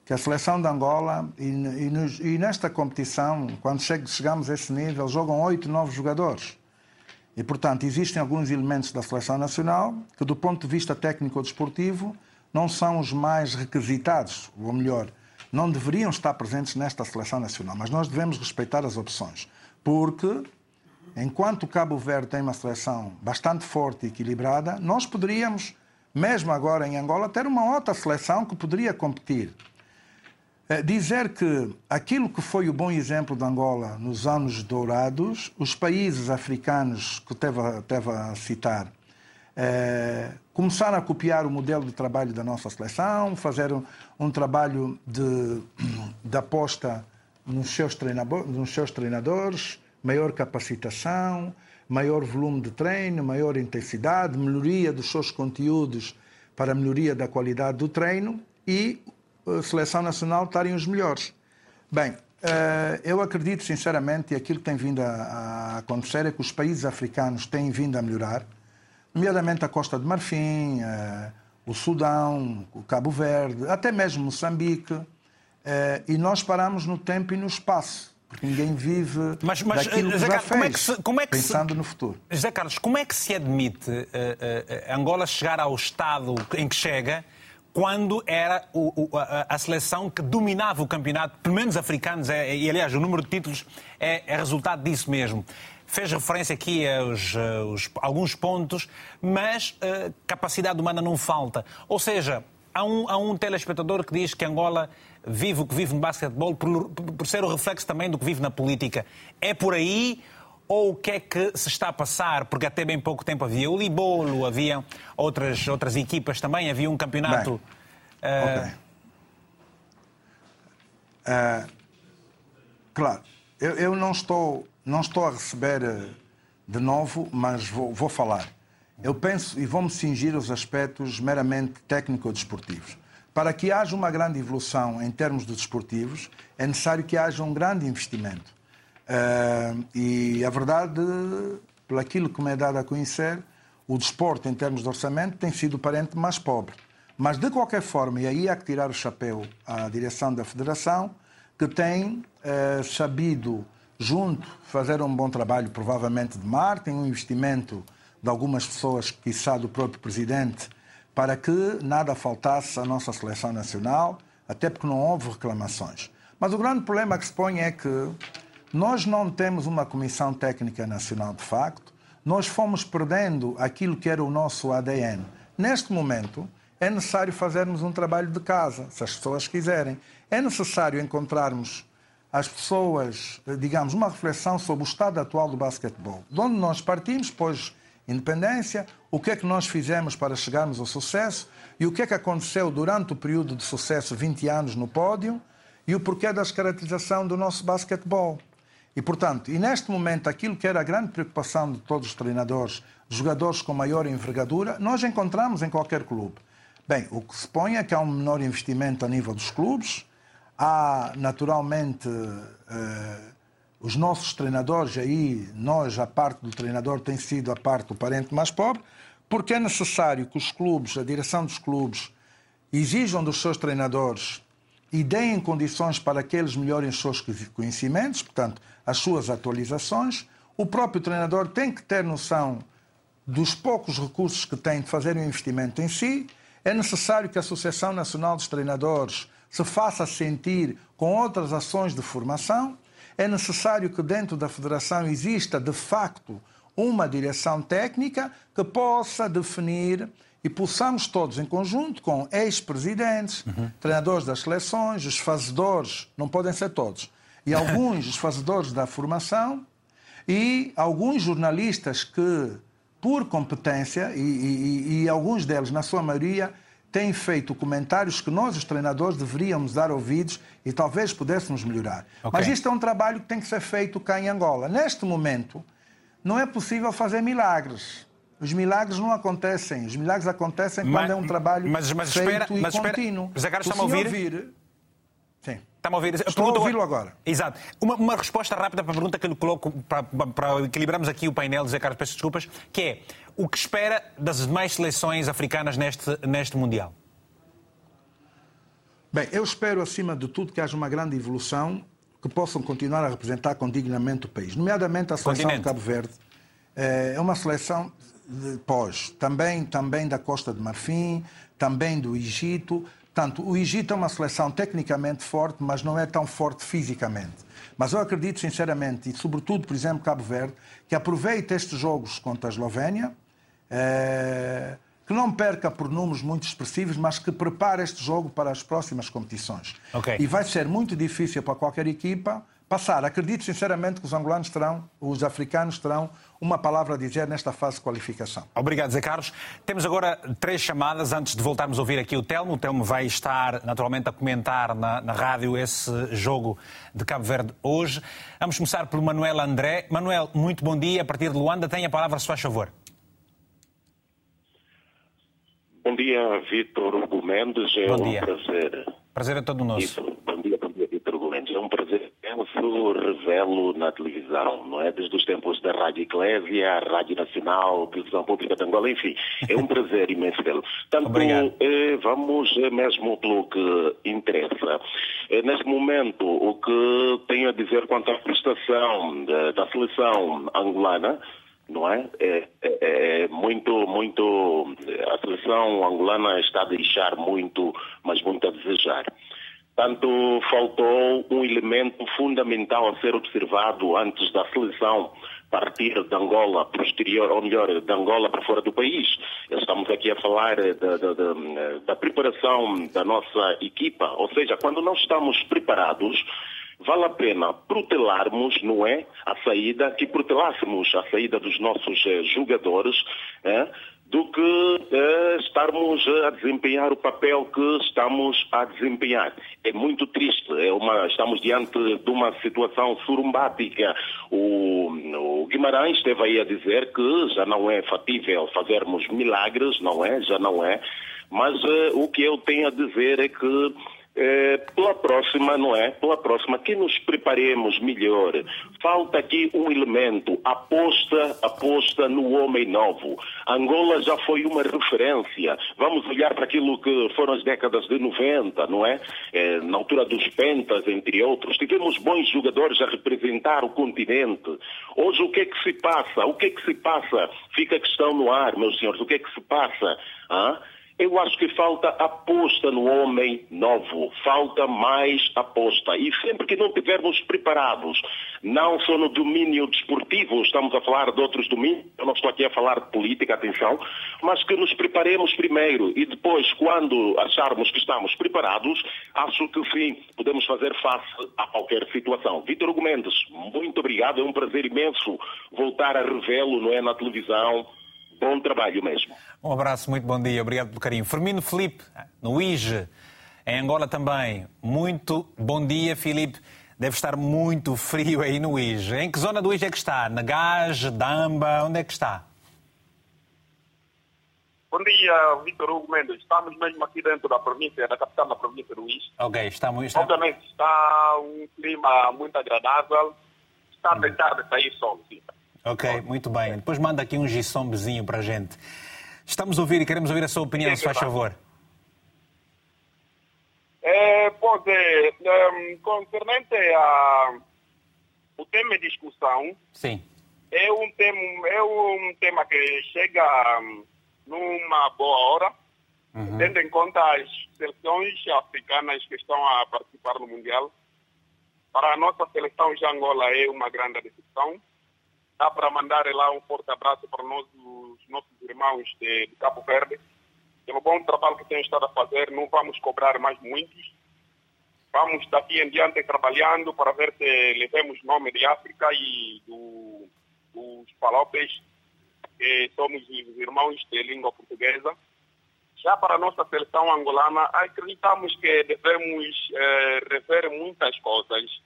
que a seleção de Angola, e, e, nos, e nesta competição, quando chegamos a esse nível, jogam oito, nove jogadores. E, portanto, existem alguns elementos da seleção nacional que, do ponto de vista técnico-desportivo, não são os mais requisitados, ou melhor, não deveriam estar presentes nesta seleção nacional, mas nós devemos respeitar as opções, porque enquanto o Cabo Verde tem uma seleção bastante forte e equilibrada, nós poderíamos, mesmo agora em Angola, ter uma outra seleção que poderia competir. Eh, dizer que aquilo que foi o bom exemplo de Angola nos anos dourados, os países africanos que teve, teve a citar, é, começar a copiar o modelo de trabalho da nossa seleção, fazer um, um trabalho de, de aposta nos seus, nos seus treinadores, maior capacitação, maior volume de treino, maior intensidade, melhoria dos seus conteúdos para melhoria da qualidade do treino e a seleção nacional estarem os melhores. Bem, eh, eu acredito sinceramente, e aquilo que tem vindo a acontecer é que os países africanos têm vindo a melhorar nomeadamente a Costa de Marfim, eh, o Sudão, o Cabo Verde, até mesmo Moçambique. Eh, e nós paramos no tempo e no espaço. porque ninguém vive mas, mas, daquilo que já Carlos, fez, como é que se, como é que pensando se, no futuro. José Carlos, como é que se admite uh, uh, Angola chegar ao estado em que chega quando era o, o, a, a, seleção que dominava o campeonato, pelo menos africanos, é, e aliás o número de títulos é, é resultado disso mesmo. Fez referência aqui aos, aos alguns pontos, mas uh, capacidade humana não falta. Ou seja, há um, há um telespectador que diz que Angola vive o que vive no basquetebol por, por ser o reflexo também do que vive na política. É por aí ou o que é que se está a passar? Porque até bem pouco tempo havia o Libolo, havia outras, outras equipas também, havia um campeonato. Bem, uh... okay. uh, claro, eu, eu, não, estou, não estou a receber eh, de novo, mas vou, vou falar. Eu penso e vou-me cingir os aspectos meramente técnico-desportivos. Para que haja uma grande evolução em termos de desportivos, é necessário que haja um grande investimento. Uh, e a verdade, pelo aquilo que me é dado a conhecer, o desporto, em termos de orçamento, tem sido o parente mais pobre. Mas, de qualquer forma, e aí há que tirar o chapéu à direção da Federação, que tem uh, sabido, junto, fazer um bom trabalho, provavelmente de marketing, um investimento de algumas pessoas, quiçá do próprio Presidente, para que nada faltasse à nossa seleção nacional, até porque não houve reclamações. Mas o grande problema que se põe é que nós não temos uma Comissão Técnica Nacional de facto, nós fomos perdendo aquilo que era o nosso ADN. Neste momento, é necessário fazermos um trabalho de casa, se as pessoas quiserem. É necessário encontrarmos as pessoas, digamos, uma reflexão sobre o estado atual do basquetebol. De onde nós partimos, pois, independência, o que é que nós fizemos para chegarmos ao sucesso e o que é que aconteceu durante o período de sucesso, 20 anos no pódio, e o porquê da descaracterização do nosso basquetebol. E, portanto, e neste momento, aquilo que era a grande preocupação de todos os treinadores, jogadores com maior envergadura, nós encontramos em qualquer clube. Bem, o que se põe é que há um menor investimento a nível dos clubes, há naturalmente eh, os nossos treinadores, aí nós, a parte do treinador, tem sido a parte do parente mais pobre, porque é necessário que os clubes, a direção dos clubes, exijam dos seus treinadores e deem condições para que eles melhorem os seus conhecimentos, portanto, as suas atualizações. O próprio treinador tem que ter noção dos poucos recursos que tem de fazer um investimento em si. É necessário que a Associação Nacional dos Treinadores se faça sentir com outras ações de formação. É necessário que dentro da Federação exista, de facto, uma direção técnica que possa definir e possamos todos, em conjunto com ex-presidentes, uhum. treinadores das seleções, os fazedores, não podem ser todos, e alguns [LAUGHS] os fazedores da formação, e alguns jornalistas que, por competência, e, e, e alguns deles, na sua maioria, têm feito comentários que nós, os treinadores, deveríamos dar ouvidos e talvez pudéssemos melhorar. Okay. Mas isto é um trabalho que tem que ser feito cá em Angola. Neste momento, não é possível fazer milagres. Os milagres não acontecem. Os milagres acontecem mas, quando é um trabalho mas, mas feito espera, e mas contínuo. Espera. José Carlos, está-me a ouvir? ouvir? Está-me a ouvir? Estou a ouvi-lo agora. Exato. Uma, uma, resposta rápida para a pergunta que lhe coloco, para, para equilibrarmos aqui o painel, José Carlos, peço desculpas, que é o que espera das demais seleções africanas neste, neste Mundial? Bem, eu espero, acima de tudo, que haja uma grande evolução que possam continuar a representar condignamente o país, nomeadamente a seleção Continente. de Cabo Verde. Eh, é uma seleção pós, também, também da Costa de Marfim, também do Egito. Tanto o Egito é uma seleção tecnicamente forte, mas não é tão forte fisicamente. Mas eu acredito sinceramente, e sobretudo, por exemplo, Cabo Verde, que aproveite estes jogos contra a Eslovénia, eh, que não perca por números muito expressivos, mas que prepare este jogo para as próximas competições. Okay. E vai ser muito difícil para qualquer equipa passar. Acredito sinceramente que os angolanos terão, os africanos terão uma palavra a dizer nesta fase de qualificação. Obrigado, Zé Carlos. Temos agora três chamadas antes de voltarmos a ouvir aqui o Telmo. O Telmo vai estar naturalmente a comentar na, na rádio esse jogo de Cabo Verde hoje. Vamos começar pelo Manuel André. Manuel, muito bom dia. A partir de Luanda, tem a palavra, se faz favor. Bom dia, Vitor Hugo Mendes. É bom um dia. prazer. Prazer é todo nosso. Bom dia, bom dia, Vitor Hugo Mendes. É um prazer imenso revelo na televisão, não é? Desde os tempos da Rádio Eclésia, Rádio Nacional, Televisão Pública de Angola, enfim, é um prazer imenso vê-lo. Portanto, eh, vamos mesmo pelo que interessa. Eh, neste momento, o que tenho a dizer quanto à prestação da, da seleção angolana, não é? É, é? é, muito, muito. A seleção angolana está a deixar muito, mas muito a desejar. Tanto faltou um elemento fundamental a ser observado antes da seleção partir de Angola posterior, ou melhor, de Angola para fora do país. Estamos aqui a falar da, da, da, da preparação da nossa equipa, ou seja, quando não estamos preparados, vale a pena protelarmos, não é, a saída, que protelássemos a saída dos nossos eh, jogadores, é, do que eh, estarmos a desempenhar o papel que estamos a desempenhar. É muito triste, é uma, estamos diante de uma situação surumbática. O, o Guimarães esteve aí a dizer que já não é fatível fazermos milagres, não é? Já não é. Mas eh, o que eu tenho a dizer é que é, pela próxima, não é? Pela próxima, que nos preparemos melhor. Falta aqui um elemento, aposta, aposta no homem novo. Angola já foi uma referência. Vamos olhar para aquilo que foram as décadas de 90, não é? é na altura dos pentas, entre outros. Tivemos bons jogadores a representar o continente. Hoje o que é que se passa? O que é que se passa? Fica a questão no ar, meus senhores. O que é que se passa? Ah? Eu acho que falta aposta no homem novo, falta mais aposta. E sempre que não estivermos preparados, não só no domínio desportivo, estamos a falar de outros domínios, eu não estou aqui a falar de política, atenção, mas que nos preparemos primeiro e depois, quando acharmos que estamos preparados, acho que sim, podemos fazer face a qualquer situação. Vítor Hugo Mendes, muito obrigado, é um prazer imenso voltar a revê-lo, não é, na televisão, bom trabalho mesmo. Um abraço, muito bom dia, obrigado pelo carinho. Firmino Felipe, no IGE, em Angola também. Muito bom dia, Felipe. Deve estar muito frio aí no IGE. Em que zona do IGE é que está? Na Gás, Damba, onde é que está? Bom dia, Vitor Hugo Mendes. Estamos mesmo aqui dentro da província, da capital da província do IGE. Ok, está muito... Está... Obviamente, está um clima muito agradável. Está a tentar de sair sol, sim. Ok, muito bem. Depois manda aqui um gissombezinho para a gente. Estamos a ouvir e queremos ouvir a sua opinião, se faz favor. É, pois é, um, concernente a o tema de discussão, Sim. É um tema, é um tema que chega um, numa boa hora, uhum. tendo em conta as seleções africanas que estão a participar do Mundial. Para a nossa seleção de Angola é uma grande decisão dá para mandar lá um forte abraço para nós, os nossos irmãos de, de Cabo Verde. Um bom trabalho que têm estado a fazer, não vamos cobrar mais muitos. Vamos daqui em diante trabalhando para ver se levemos nome de África e do, dos palopes, que somos os irmãos de língua portuguesa. Já para a nossa seleção angolana, acreditamos que devemos eh, rever muitas coisas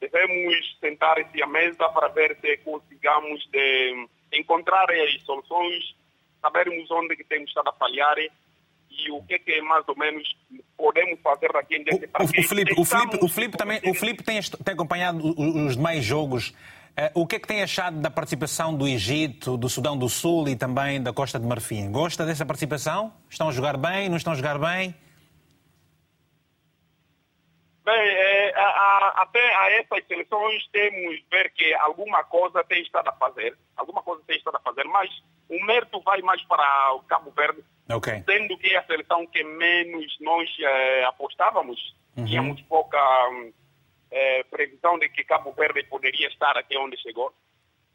devemos sentar-se à mesa para ver se consigamos de encontrar as soluções, sabermos onde que temos estado a falhar e o que, que mais ou menos podemos fazer daqui em diante. O, o, Felipe, o, Felipe, o Felipe também, o Felipe tem, tem acompanhado os demais jogos. Eh, o que é que tem achado da participação do Egito, do Sudão do Sul e também da Costa de Marfim? Gosta dessa participação? Estão a jogar bem? Não estão a jogar bem? Bem, é, a, a, até a essas seleções temos ver que alguma coisa tem estado a fazer, alguma coisa tem estado a fazer, mas o mérito vai mais para o Cabo Verde, okay. sendo que é a seleção que menos nós é, apostávamos, uhum. tínhamos pouca é, previsão de que Cabo Verde poderia estar até onde chegou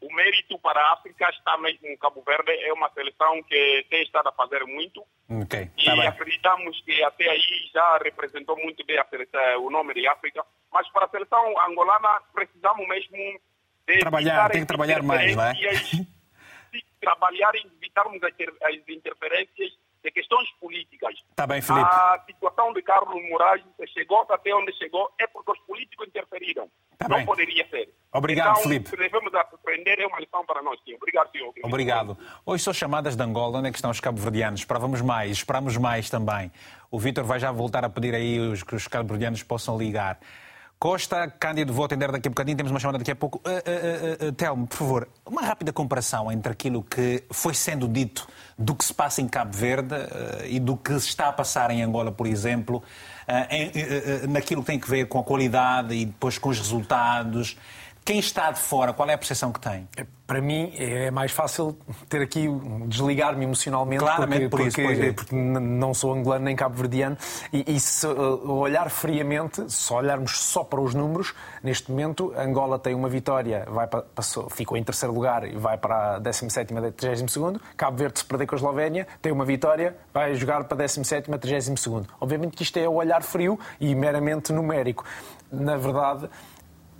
o mérito para a África está mesmo em Cabo Verde. É uma seleção que tem estado a fazer muito. Okay, tá e bem. acreditamos que até aí já representou muito bem seleção, o nome de África. Mas para a seleção angolana precisamos mesmo de trabalhar, tem que trabalhar mais, não é? trabalhar e evitarmos as interferências de questões políticas. Tá bem, Felipe. A situação de Carlos Moraes chegou até onde chegou é porque os políticos interferiram. Tá Não bem. poderia ser. Obrigado, então, Felipe. Se devemos aprender, é uma lição para nós, sim. Obrigado, senhor. Obrigado. Hoje são chamadas de Angola. Onde é que estão os cabo-verdianos? Esperávamos mais, esperamos mais também. O Vítor vai já voltar a pedir aí os, que os cabo-verdianos possam ligar. Costa, Cândido, vou atender daqui a bocadinho, temos uma chamada daqui a pouco. Uh, uh, uh, Telmo, por favor, uma rápida comparação entre aquilo que foi sendo dito do que se passa em Cabo Verde e do que se está a passar em Angola, por exemplo, em, naquilo que tem a ver com a qualidade e depois com os resultados. Quem está de fora, qual é a percepção que tem? É, para mim é mais fácil ter aqui, desligar-me emocionalmente, Claramente porque, por isso, porque, é. porque não sou angolano nem cabo-verdiano, e, e, se uh, olhar friamente, se olharmos só para os números, neste momento Angola tem uma vitória, vai para, passou, ficou em terceiro lugar e vai para a 17 e 32 Cabo Verde, se perder com a Eslovénia, tem uma vitória, vai jogar para a 17 e 32 Obviamente que isto é o olhar frio e meramente numérico. Na verdade,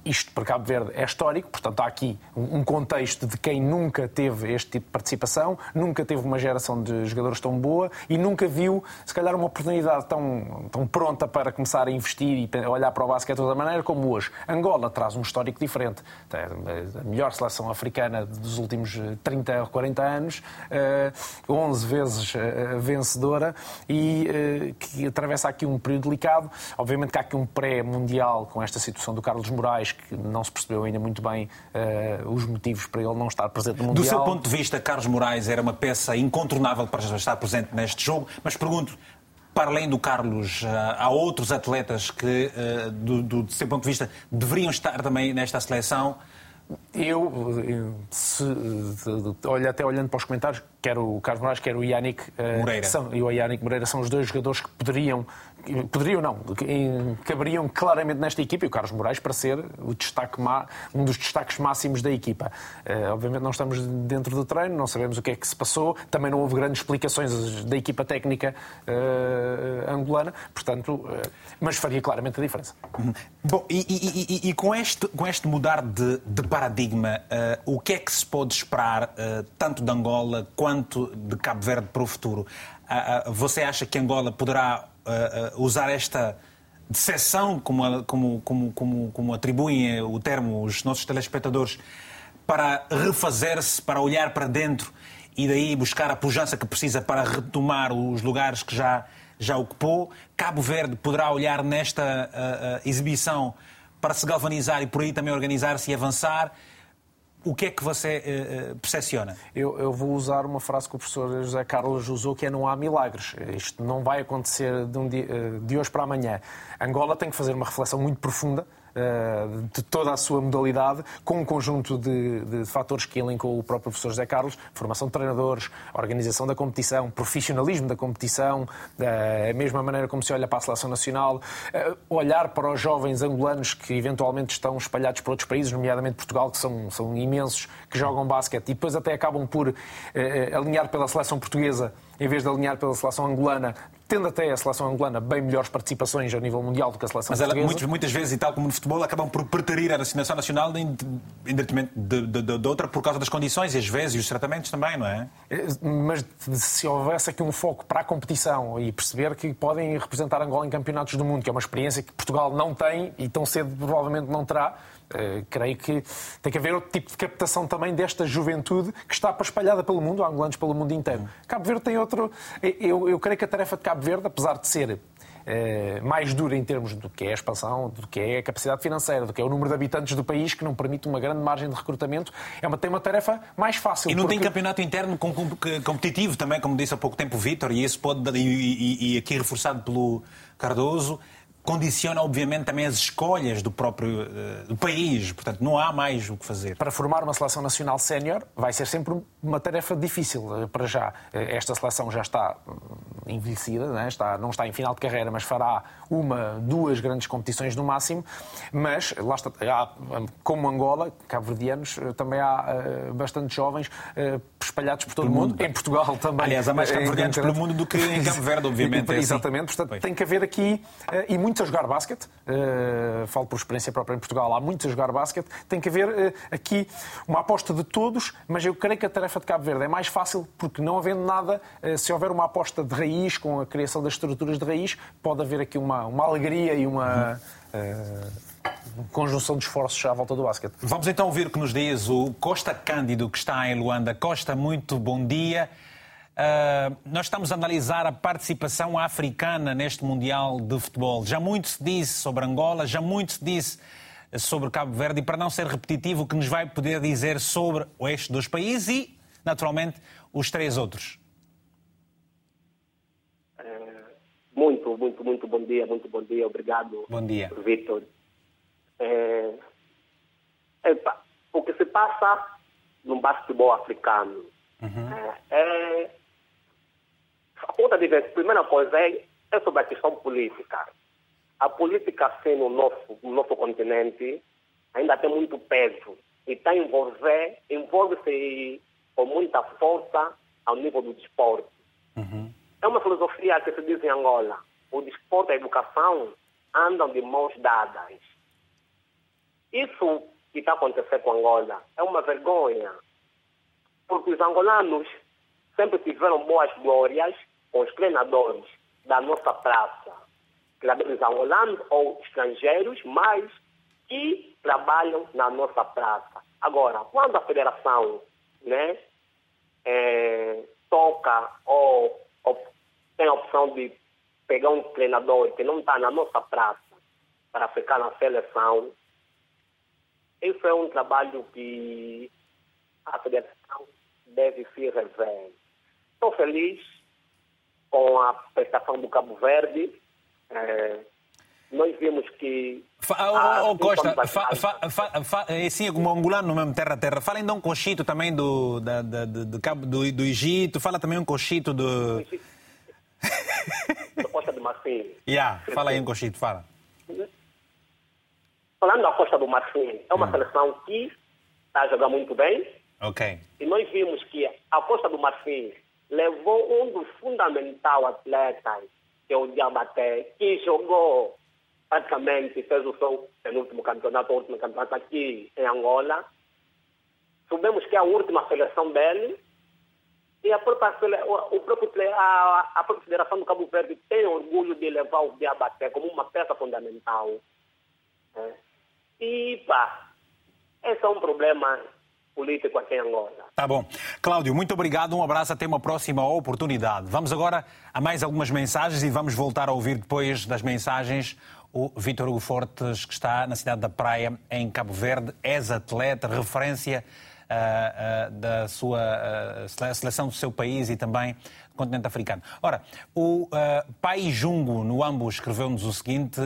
isto para Cabo Verde é histórico, portanto há aqui um contexto de quem nunca teve este tipo de participação, nunca teve uma geração de jogadores tão boa e nunca viu, se calhar, uma oportunidade tão, tão pronta para começar a investir e olhar para o basquete de outra maneira como hoje. Angola traz um histórico diferente. A melhor seleção africana dos últimos 30 ou 40 anos, 11 eh, vezes eh, vencedora e eh, que atravessa aqui um período delicado. Obviamente que há aqui um pré-mundial com esta situação do Carlos Moraes que não se percebeu ainda muito bem uh, os motivos para ele não estar presente no Mundial. Do seu ponto de vista, Carlos Moraes era uma peça incontornável para estar presente neste jogo, mas pergunto, para além do Carlos, uh, há outros atletas que, uh, do, do, seu ponto de vista, deveriam estar também nesta seleção? Eu, se, olha, até olhando para os comentários, quer o Carlos Moraes, quer o Yannick Moreira. São, e o Yannick Moreira são os dois jogadores que poderiam poderiam não, caberiam claramente nesta equipa e o Carlos Moraes para ser o destaque, um dos destaques máximos da equipa. Uh, obviamente não estamos dentro do treino, não sabemos o que é que se passou, também não houve grandes explicações da equipa técnica uh, angolana, portanto, uh, mas faria claramente a diferença. Uhum. Bom, e, e, e, e, com, este, com este mudar de, de paradigma, o que é que se pode esperar tanto de Angola quanto de Cabo Verde para o futuro? você acha que Angola poderá uh, usar esta decepção, como, como, como, como, como atribuem o termo os nossos telespectadores, para refazer-se, para olhar para dentro e daí buscar a pujança que precisa para retomar os lugares que já, já ocupou. Cabo Verde poderá olhar nesta uh, uh, exibição para se galvanizar e por aí também organizar-se e avançar. O que é que você uh, percepciona? Eu, eu, vou usar uma frase que o professor José Carlos usou, que é não há milagres. Isto não vai acontecer de, um dia, de hoje para amanhã. Angola tem que fazer uma reflexão muito profunda eh, de toda a sua modalidade, com um conjunto de, de fatores que elencou o próprio professor José Carlos, formação de treinadores, organização da competição, profissionalismo da competição, a mesma maneira como se olha para a seleção nacional, olhar para os jovens angolanos que eventualmente estão espalhados por outros países, nomeadamente Portugal, que são, são imensos, que jogam basquete e depois até acabam por eh, alinhar pela seleção portuguesa em vez de alinhar pela seleção angolana, tendo até a seleção angolana bem melhores participações a nível mundial do que a seleção Mas ela, muitas, muitas vezes, e tal como no futebol, acabam por preterir a seleção nacional em, em detrimento de, de, de, de, outra por causa das condições e às vezes e os tratamentos também, não é? é? Mas se houvesse aqui um foco para a competição e perceber que podem representar Angola em campeonatos do mundo, que é uma experiência que Portugal não tem e tão cedo provavelmente não terá, Uh, creio que tem que haver outro tipo de captação também desta juventude que está espalhada pelo mundo, há angolanos pelo mundo inteiro. Cabo Verde tem outro. Eu, eu creio que a tarefa de Cabo Verde, apesar de ser Uh, mais dura em termos do que é a expansão, do que é a capacidade financeira, do que é o número de habitantes do país, que não permite uma grande margem de recrutamento, é uma, tem uma tarefa mais fácil. E não porque... tem campeonato interno competitivo também, como disse há pouco tempo o Vítor, e isso pode, e, e, e aqui reforçado pelo Cardoso, condiciona, obviamente, também as escolhas do próprio uh, do país. Portanto, não há mais o que fazer. Para formar uma seleção nacional sénior vai ser sempre uma tarefa difícil uh, para já. Uh, esta seleção já está envelhecida, né? está, não está em final de carreira, mas fará uma, duas grandes competições no máximo. Mas, lá está, há, como Angola, cabo-verdianos, também há bastantes jovens espalhados por todo o mundo. mundo. Em Portugal também. Aliás, há mais cabo-verdianos pelo mundo do que em Cabo Verde, obviamente. É Exatamente. Assim. Portanto, tem que haver aqui, e muito muitos a jogar basquete, uh, falo por experiência própria em Portugal, há muitos a jogar basquete, tem que haver uh, aqui uma aposta de todos, mas eu creio que a tarefa de Cabo Verde é mais fácil porque não havendo nada, uh, se houver uma aposta de raiz, com a criação das estruturas de raiz, pode haver aqui uma, uma alegria e uma. conjunção de esforços à volta do basquete. Vamos então ouvir o que nos diz o Costa Cândido, que está em Luanda. Costa, muito bom dia. Uh, nós estamos a analisar a participação africana neste Mundial de Futebol. Já muito se disse sobre Angola, já muito se disse sobre Cabo Verde, e para não ser repetitivo, o que nos vai poder dizer sobre eixo dos países e, naturalmente, os três outros? É, muito, muito, muito bom dia, muito bom dia, obrigado. Bom dia. Vitor. É, o que se passa no basquetebol africano uhum. é, é a primeira coisa é, é sobre a questão política. A política, assim, no nosso, no nosso continente, ainda tem muito peso e está envolver, envolve-se com muita força ao nível do desporto. Uhum. É uma filosofia que se diz em Angola. O desporto e a educação andam de mãos dadas. Isso que está acontecendo com Angola é uma vergonha. Porque os angolanos sempre tiveram boas glórias com os treinadores da nossa praça, treinadores angolanos ou estrangeiros, mas que trabalham na nossa praça. Agora, quando a federação né, é, toca ou, ou, tem a opção de pegar um treinador que não está na nossa praça para ficar na seleção, isso é um trabalho que a federação deve se rever. Estou feliz com a prestação do Cabo Verde. É, nós vimos que. Fa, oh, oh, Costa, fa, fa, fa, fa, assim, como angolano mesmo, terra terra. Fala ainda um cochito também do, da, da, do, do, do Egito, fala também um cochito do. Da Costa do Marfim. Yeah, fala aí cochito, fala. Falando da Costa do Marfim, é uma hum. seleção que está a jogar muito bem. Ok. E nós vimos que a Costa do Marfim levou um dos fundamentais atletas, que é o Diabaté, que jogou praticamente, fez o seu penúltimo campeonato, o último campeonato aqui em Angola. Soubemos que é a última seleção dele. E a própria, o próprio, a, a própria Federação do Cabo Verde tem orgulho de levar o Diabaté como uma peça fundamental. É. E, pá, esse é um problema político aqui em Angola. Tá bom. Cláudio, muito obrigado. Um abraço. Até uma próxima oportunidade. Vamos agora a mais algumas mensagens e vamos voltar a ouvir depois das mensagens o Vítor Hugo Fortes, que está na cidade da Praia, em Cabo Verde, ex-atleta, referência da sua uh, seleção do seu país e também do continente africano. Ora, o Pai Jungo, no Ambo, escreveu-nos o seguinte: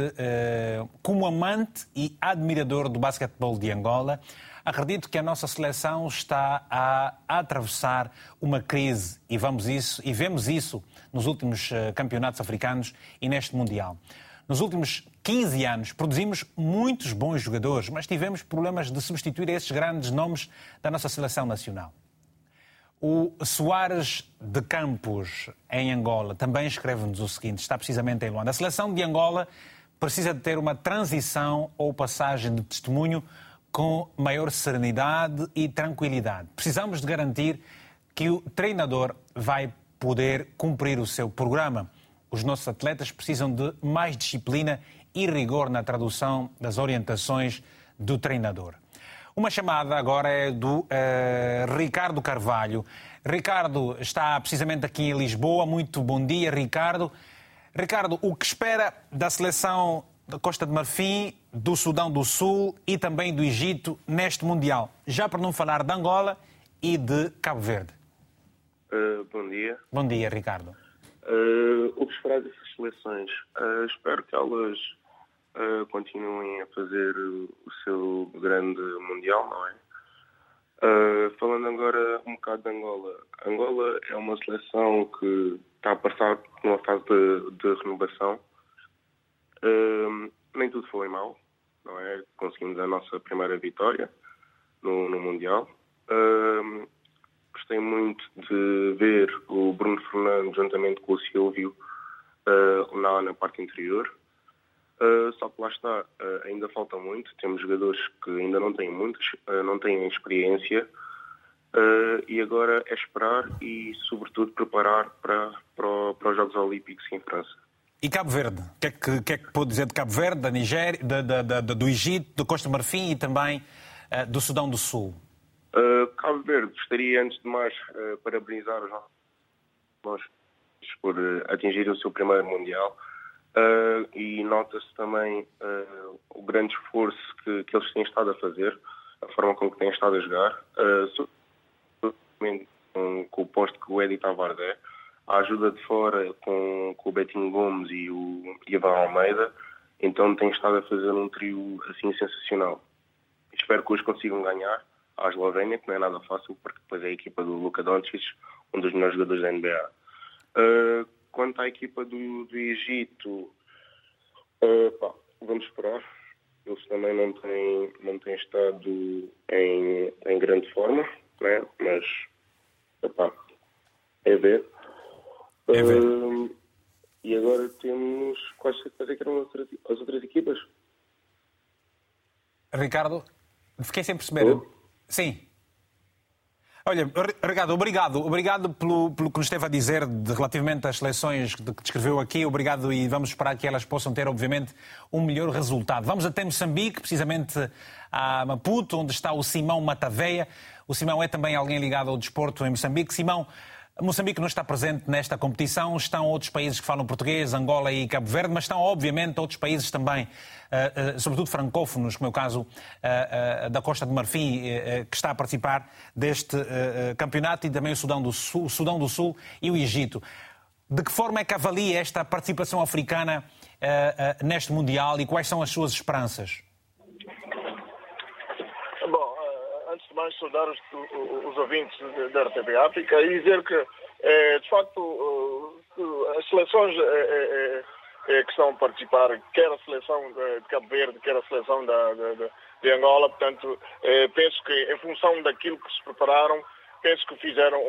como amante e admirador do basquetebol de Angola, acredito que a nossa seleção está a, atravessar uma crise e vamos isso e vemos isso nos últimos campeonatos africanos e neste mundial. Nos últimos 15 anos produzimos muitos bons jogadores, mas tivemos problemas de substituir esses grandes nomes da nossa seleção nacional. O Soares de Campos, em Angola, também escreve-nos o seguinte: está precisamente em Luanda. A seleção de Angola precisa de ter uma transição ou passagem de testemunho com maior serenidade e tranquilidade. Precisamos de garantir que o treinador vai poder cumprir o seu programa. Os nossos atletas precisam de mais disciplina rigor na tradução das orientações do treinador. Uma chamada agora é do uh, Ricardo Carvalho. Ricardo está precisamente aqui em Lisboa. Muito bom dia, Ricardo. Ricardo, o que espera da seleção da Costa de Marfim, do Sudão do Sul e também do Egito neste Mundial. Já para não falar de Angola e de Cabo Verde. Uh, bom dia. Bom dia, Ricardo. Uh, o que esperar dessas seleções? Uh, espero que elas continuem a fazer o seu grande Mundial, não é? falando agora um bocado de Angola. Angola é uma seleção que está a passar por uma fase de, de renovação Uh, nem tudo foi mal, não é? Conseguimos a nossa primeira vitória no, no Mundial. Uh, gostei muito de ver o Bruno Fernandes juntamente com o Silvio uh, lá na parte interior. Uh, só que lá está, uh, ainda falta muito. Temos jogadores que ainda não têm muitos, uh, não têm experiência. e agora é esperar e, sobretudo, preparar para, para, para os Jogos Olímpicos em França. E Cabo Verde? O que é que, que, é que pode dizer de Cabo Verde, da Nigéria, da, da, da, do Egito, do Costa Marfim e também do Sudão do Sul? Cabo Verde, gostaria antes de mais uh, parabenizar os nossos por atingir o seu primeiro Mundial. Uh, e nota-se também uh, o grande esforço que, que, eles têm estado a fazer, a forma como têm estado a jogar, uh, com, com, o posto que o Eddie Tavares é, a ajuda de fora com, com o Betinho Gomes e o Ivan Almeida, então têm estado a fazer um trio assim sensacional. Espero que hoje consigam ganhar à Eslovénia, que não é nada fácil, porque depois é a equipa do Luka Doncic, um dos melhores jogadores da NBA. Quanto à equipa do, do Egito, uh, pá, vamos esperar. Eles também não têm, não têm estado em, em grande forma, né? mas epá, é ver. É ver. Uh, e agora temos. Quais, quais é que eram as outras equipas? Ricardo, fiquei sem perceber. Oh. Sim. Olha, Ricardo, obrigado. Obrigado pelo, pelo que nos esteve a dizer de, relativamente às seleções que descreveu aqui. Obrigado e vamos esperar que elas possam ter, obviamente, um melhor resultado. Vamos até Moçambique, precisamente a Maputo, onde está o Simão Mataveia. O Simão é também alguém ligado ao desporto em Moçambique. Simão, Moçambique não está presente nesta competição, estão outros países que falam português, Angola e Cabo Verde, mas estão, obviamente, outros países também, eh, eh, sobretudo francófonos, como é o caso eh, da Costa de Marfim, que está a participar deste campeonato, e também o Sudão do Sul, o Sudão do Sul e o Egito. De que forma é que avalia esta participação africana neste Mundial e quais são as suas esperanças? Mais saudar os, os ouvintes da RTV África e dizer que, é, de facto, as seleções é, que estão a participar, quer a seleção de Cabo Verde, quer a seleção da, de, de Angola, portanto, penso que em função daquilo que se prepararam, penso que fizeram,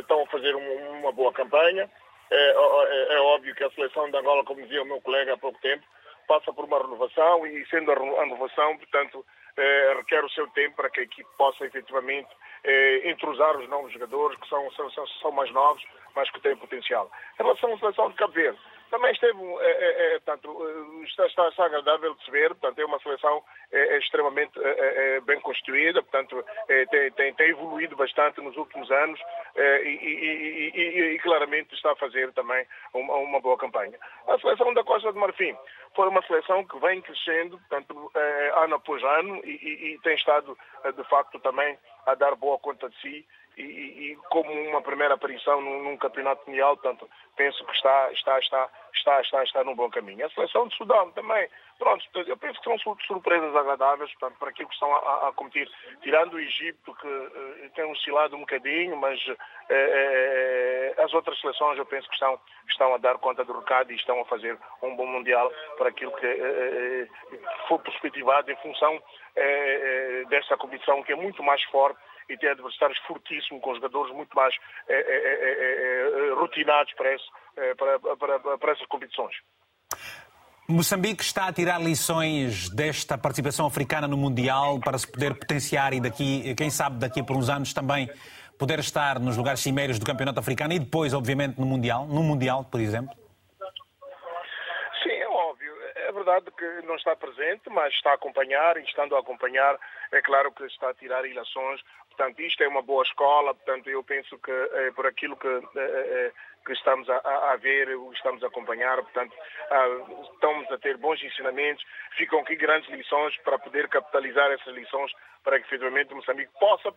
estão a fazer uma boa campanha. É, é, é, óbvio que a seleção de Angola, como dizia o meu colega há pouco tempo, passa por uma renovação e sendo a renovação, portanto, eh, requer o seu tempo para que a equipe possa efetivamente eh, entrosar os novos jogadores que são, são, são mais novos, mas que têm potencial. Em relação à seleção de Cabo Verde, também esteve, é, é, portanto, está, está, está, agradável de se ver, portanto, é uma seleção é, extremamente bem constituída, portanto, tem, tem, tem, evoluído bastante nos últimos anos e, e, e, e, claramente está a fazer também uma, uma, boa campanha. A seleção da Costa de Marfim foi uma seleção que vem crescendo, portanto, ano após ano e, tem estado, de facto, também a dar boa conta de si e, e, como uma primeira aparição num, num, campeonato mundial, portanto, penso que está, está, está, está, está, está num bom caminho. A seleção de Sudão também, pronto, eu penso que são surpresas agradáveis, portanto, para aquilo que estão a, a competir, tirando o Egito, que uh, tem oscilado um bocadinho, mas uh, uh, as outras seleções eu penso que estão, estão a dar conta do recado e estão a fazer um bom Mundial para aquilo que foi perspectivado em função desta competição que é muito mais forte e tem adversários fortíssimos, com jogadores muito mais é, é, é, rotinados para, esse, para, para, para essas competições. Moçambique está a tirar lições desta participação africana no Mundial para se poder potenciar e daqui, quem sabe daqui por uns anos também poder estar nos lugares cimeiros do Campeonato Africano e depois, obviamente, no Mundial, no Mundial, por exemplo? Sim, é óbvio. É verdade que não está presente, mas está a acompanhar e estando a acompanhar, é claro que está a tirar ilações Portanto, isto é uma boa escola, portanto, eu penso que é, por aquilo que, é, que estamos a, a, ver, estamos a acompanhar, portanto, estamos a ter bons ensinamentos, ficam aqui grandes lições para poder capitalizar essas lições para que, efetivamente, Moçambique possa,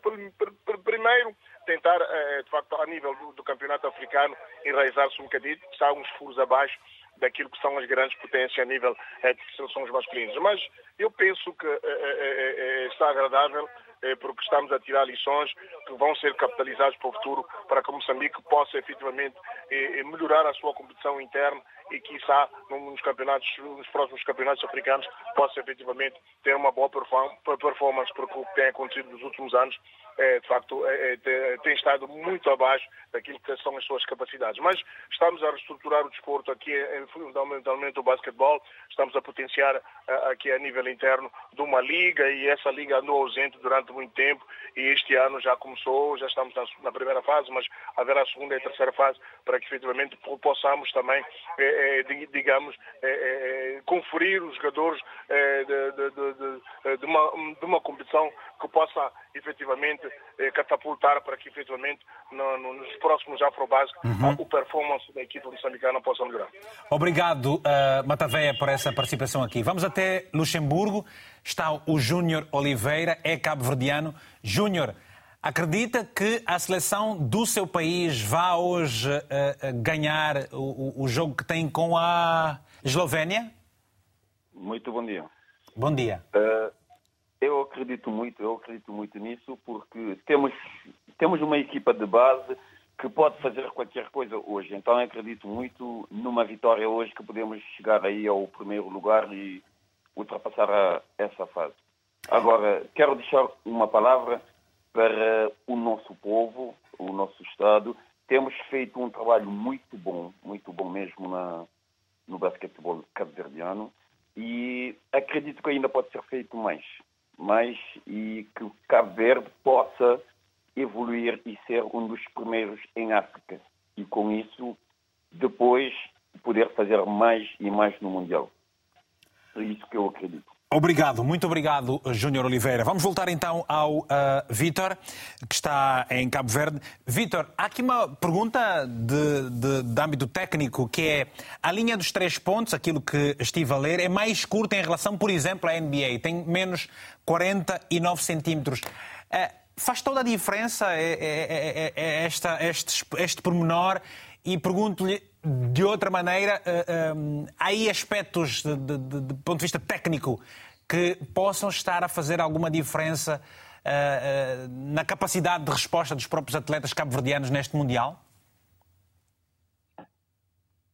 primeiro, tentar, de facto, a nível do, do campeonato africano, enraizar-se um bocadinho, está uns furos abaixo daquilo que são as grandes potências a nível de seleções masculinas. Mas eu penso que está agradável porque estamos a tirar lições que vão ser capitalizadas para o futuro, para que Moçambique possa efetivamente é, é, melhorar a sua competição interna e, quiçá, nos, campeonatos, nos próximos campeonatos africanos, possa efetivamente ter uma boa performance, porque o que tem acontecido nos últimos anos de facto, é, é, tem estado muito abaixo daquilo que são as suas capacidades. Mas estamos a reestruturar o desporto aqui, é, fundamentalmente o basquetebol, estamos a potenciar aqui a nível interno de uma liga e essa liga andou ausente durante muito tempo e este ano já começou, já estamos na, primeira fase, mas haverá a segunda e a terceira fase para que efetivamente possamos também, é, digamos, é, conferir os jogadores de, de, de, de, uma, uma competição que possa efetivamente catapultar para que efetivamente no, no, nos próximos Afrobase uhum. o performance da equipe moçambicana possa melhorar. Obrigado, uh, Mataveia, por essa participação aqui. Vamos até Luxemburgo. Está o Júnior Oliveira, é cabo-verdiano. Júnior, acredita que a seleção do seu país vá hoje uh, ganhar o, o jogo que tem com a Eslovénia? Muito bom dia. Bom dia. Uh, eu acredito muito, eu acredito muito nisso, porque temos, temos uma equipa de base que pode fazer qualquer coisa hoje. Então acredito muito numa vitória hoje que podemos chegar aí ao primeiro lugar e ultrapassar a, essa fase. Agora, quero deixar uma palavra para o nosso povo, o nosso Estado. Temos feito um trabalho muito bom, muito bom mesmo na, no basquetebol cabo-verdiano e acredito que ainda pode ser feito mais mais e que o Cabo Verde possa evoluir e ser um dos primeiros em África. E com isso, depois, poder fazer mais e mais no Mundial. É isso que eu acredito. Obrigado, muito obrigado, Júnior Oliveira. Vamos voltar então ao uh, Vítor, que está em Cabo Verde. Vítor, há aqui uma pergunta de, de, de, âmbito técnico, que é a linha dos três pontos, aquilo que estive a ler, é mais curta em relação, por exemplo, à NBA. Tem menos 49 centímetros. Uh, faz toda a diferença é, é, é, esta, este, este pormenor e pergunto-lhe de outra maneira, uh, há aí aspectos de, de, de, de, ponto de vista técnico que possam estar a fazer alguma diferença uh, uh, na capacidade de resposta dos próprios atletas cabo-verdianos neste Mundial?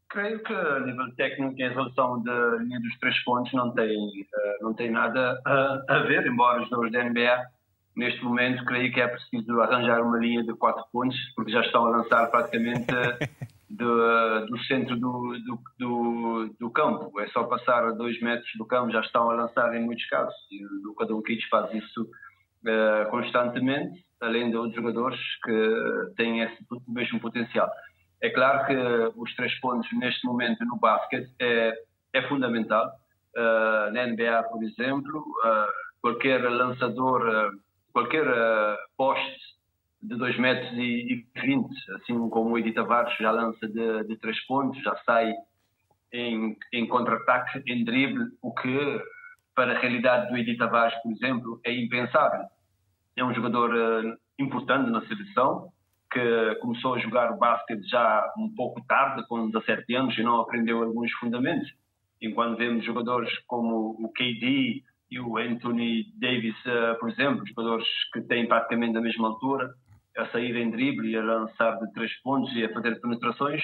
Creio que a nível técnico, em relação da linha dos três pontos, não tem, não tem nada a, a ver, embora os jogadores da NBA neste momento creio que é preciso arranjar uma linha de quatro pontos, porque já estão a lançar praticamente [LAUGHS] do, do centro do, do, do, do, campo. É só passar a dois metros do campo, já estão a lançar em muitos casos. E o Luka Doncic faz isso uh, constantemente, além de outros jogadores que têm esse mesmo potencial. É claro que os três pontos neste momento no basquete é, é fundamental. Uh, na NBA, por exemplo, uh, qualquer lançador, qualquer poste de 2 metros e, 20, assim como o Edi Tavares já lança de, de 3 pontos, já sai em, em contra-ataque, em drible, o que para a realidade do Edi Tavares, por exemplo, é impensável. É um jogador uh, importante na seleção, que começou a jogar o basquete já um pouco tarde, com 17 anos, e não aprendeu alguns fundamentos. Enquanto vemos jogadores como o KD e o Anthony Davis, uh, por exemplo, jogadores que têm praticamente a mesma altura, a sair em drible e a lançar de três pontos e a fazer penetrações,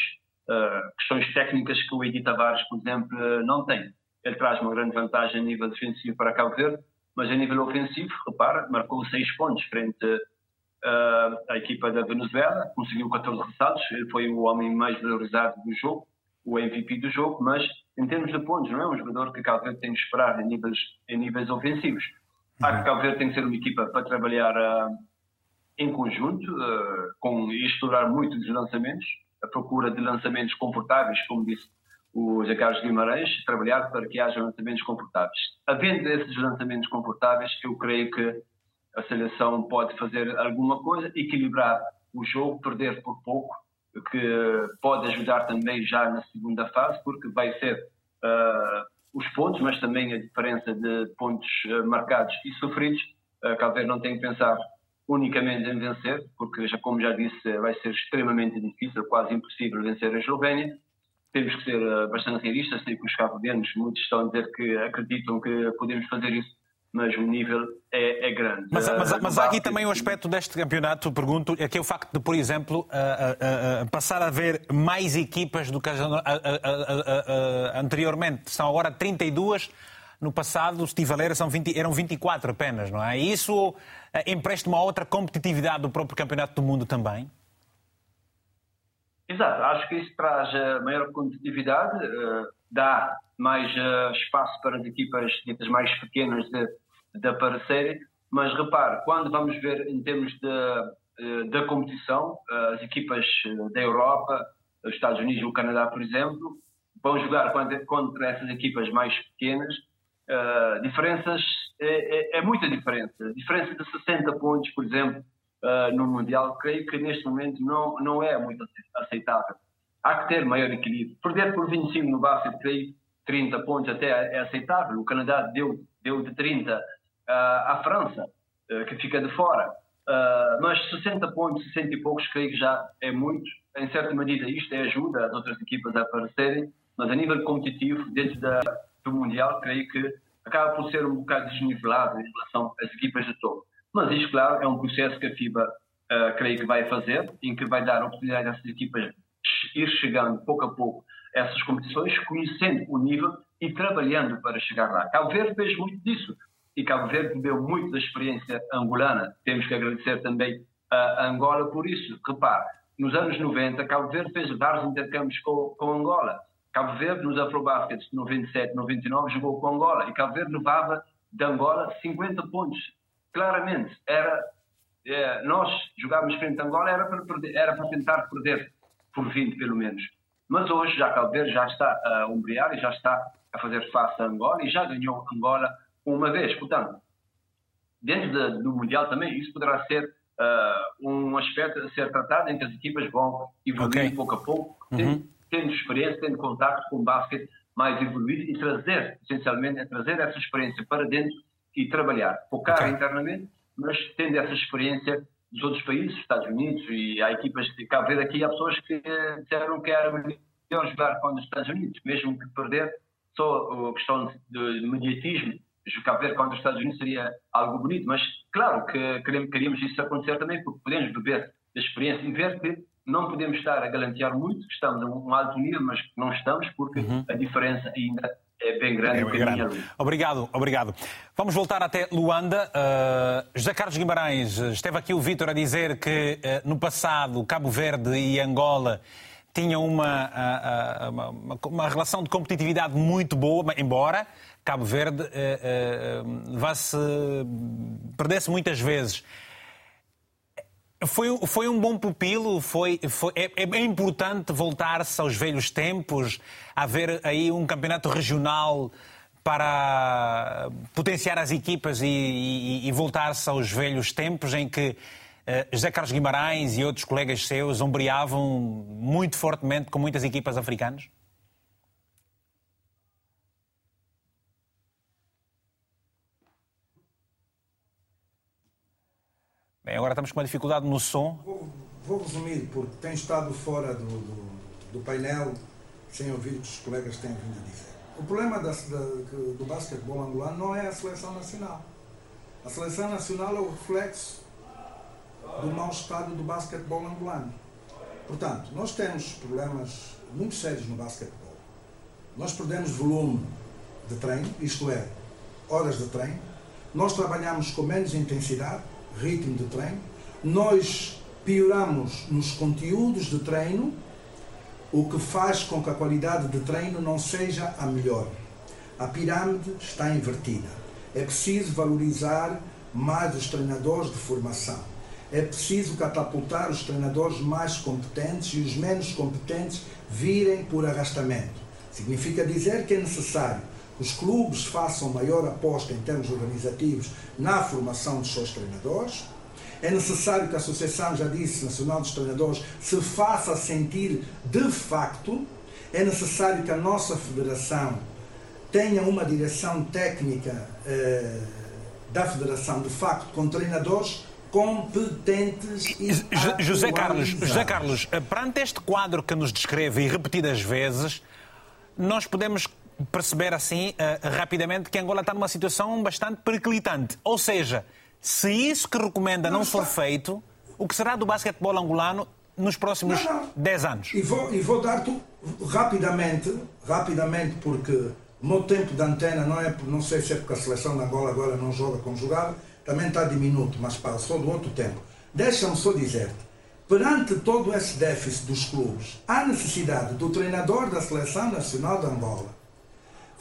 uh, questões técnicas que o Edi Tavares, por exemplo, não tem. Ele traz uma grande vantagem a nível defensivo para Cabo Verde, mas a nível ofensivo, repara, marcou seis pontos frente uh, à equipa da Venezuela, conseguiu 14 ressaltos, ele foi o homem mais valorizado do jogo, o MVP do jogo, mas em termos de pontos, não é um jogador que Cabo Verde tem de esperar em níveis, em níveis ofensivos. Acho que Cabo Verde tem que ser uma equipa para trabalhar uh, em conjunto, uh, com explorar muito os lançamentos, a procura de lançamentos confortáveis, como disse o José Carlos Guimarães, trabalhar para que haja lançamentos confortáveis. Havendo esses lançamentos confortáveis, eu creio que a seleção pode fazer alguma coisa, equilibrar o jogo, perder por pouco, que pode ajudar também já na segunda fase, porque vai ser uh, os pontos, mas também a diferença de pontos uh, marcados e sofridos. Uh, não tem que pensar unicamente em vencer, porque, já, como já disse, vai ser extremamente difícil, quase impossível vencer a Eslovénia. Temos que ser uh, bastante realistas, sei que os cabo muitos estão a dizer que acreditam que podemos fazer isso, mas o nível é, é grande. Mas, mas, uh, mas há aqui também o um aspecto deste campeonato, pergunto, é que é o facto de, por exemplo, uh, passar a haver mais equipas do que anteriormente. São agora 32 no passado, se ler, são 20, eram 24 apenas, não é? Isso eh, empresta uma outra competitividade do próprio Campeonato do Mundo também? Exato, acho que isso traz eh, maior competitividade, eh, dá mais espaço para as equipas ditas mais pequenas de, de aparecerem, mas repare, quando vamos ver em termos da competição, as equipas da Europa, os Estados Unidos e o Canadá, por exemplo, vão jogar contra, contra essas equipas mais pequenas Uh, diferenças, é, é, é, muita diferença. Diferença de 60 pontos, por exemplo, uh, no Mundial, creio que neste momento não, não é muito aceitável. Há que ter maior equilíbrio. Perder por 25 no basquete, creio 30 pontos até é aceitável. O Canadá deu, deu de 30 uh, à França, uh, que fica de fora. Mas 60 pontos, 60 e poucos, creio que já é muito. Em certa medida, isto é ajuda as outras equipas a aparecerem, mas a nível competitivo, dentro da, do Mundial, creio que acaba por ser um bocado desnivelado em relação às equipas de topo. Mas isto, claro, é um processo que a FIBA uh, creio que vai fazer, em que vai dar oportunidade a essas equipas ir chegando pouco a pouco a essas competições, conhecendo o nível e trabalhando para chegar lá. Cabo Verde fez muito disso e Cabo Verde bebeu muito da experiência angolana. Temos que agradecer também a Angola por isso. Repare, nos anos 90, Cabo Verde fez vários intercâmbios com, com Angola. Cabo Verde, nos Afrobaskets de 97, 99, jogou com Angola e Cabo Verde levava de Angola 50 pontos. Claramente, era, é, nós jogávamos frente a Angola era para, perder, era para tentar perder por 20 pelo menos. Mas hoje já Cabo Verde já está a umbrear e já está a fazer face a Angola e já ganhou Angola uma vez. Portanto, dentro de, do Mundial também isso poderá ser uh, um aspecto a ser tratado em que as equipas vão evoluir okay. pouco a pouco, uhum. Tendo, experiência, tendo contato com o basquete mais evoluído e trazer, essencialmente, é trazer essa experiência para dentro e trabalhar, focar okay. internamente, mas tendo essa experiência dos outros países, Estados Unidos, e há equipas de Cabo Verde aqui, há pessoas que disseram que era melhor jogar com os Estados Unidos, mesmo que perder, só a questão de mediatismo Cabo Verde contra os Estados Unidos seria algo bonito, mas claro que queríamos isso acontecer também, porque podemos beber da experiência e ver que não podemos estar a galantear muito, estamos a um alto nível, mas não estamos, porque uhum. a diferença ainda é bem grande. É bem grande. Obrigado, obrigado. Vamos voltar até Luanda. Uh, José Carlos Guimarães, esteve aqui o Vítor a dizer que uh, no passado Cabo Verde e Angola tinham uma, uh, uma, uma relação de competitividade muito boa, embora Cabo Verde eh, eh, vá-se perdesse muitas vezes. Foi, foi um bom pupilo, foi, foi, é, é importante voltar-se aos velhos tempos, haver aí um campeonato regional para potenciar as equipas e, e, e voltar-se aos velhos tempos em que uh, José Carlos Guimarães e outros colegas seus ombreavam muito fortemente com muitas equipas africanas? Bem, agora estamos com uma dificuldade no som. Vou, vou resumir, porque tenho estado fora do, do, do, painel sem ouvir o que os colegas têm vindo a dizer. O problema da, da, do basquetebol angolano não é a seleção nacional. A seleção nacional é o reflexo do mau estado do basquetebol angolano. Portanto, nós temos problemas muito sérios no basquetebol. Nós perdemos volume de treino, isto é, horas de treino. Nós trabalhamos com menos intensidade ritmo de treino, nós pioramos nos conteúdos de treino, o que faz com que a qualidade de treino não seja a melhor. A pirâmide está invertida. É preciso valorizar mais os treinadores de formação. É preciso catapultar os treinadores mais competentes e os menos competentes virem por arrastamento. Significa dizer que é necessário os clubes façam maior aposta em termos organizativos na formação dos seus treinadores. É necessário que a Associação, já disse, Nacional dos Treinadores, se faça sentir de facto. É necessário que a nossa federação tenha uma direção técnica eh, da federação, de facto, com treinadores competentes e José Carlos, José Carlos, perante este quadro que nos descreve e repetidas vezes, nós podemos perceber assim uh, rapidamente que Angola está numa situação bastante periclitante. Ou seja, se isso que recomenda não, não for feito, o que será do basquetebol angolano nos próximos não, não. 10 anos? E vou, e vou dar-te rapidamente, rapidamente, porque o meu tempo de antena não é, não sei se é porque a seleção de Angola agora não joga conjugado, também está diminuto, mas passou do outro tempo. Deixa-me só dizer-te, perante todo esse déficit dos clubes, há necessidade do treinador da Seleção Nacional de Angola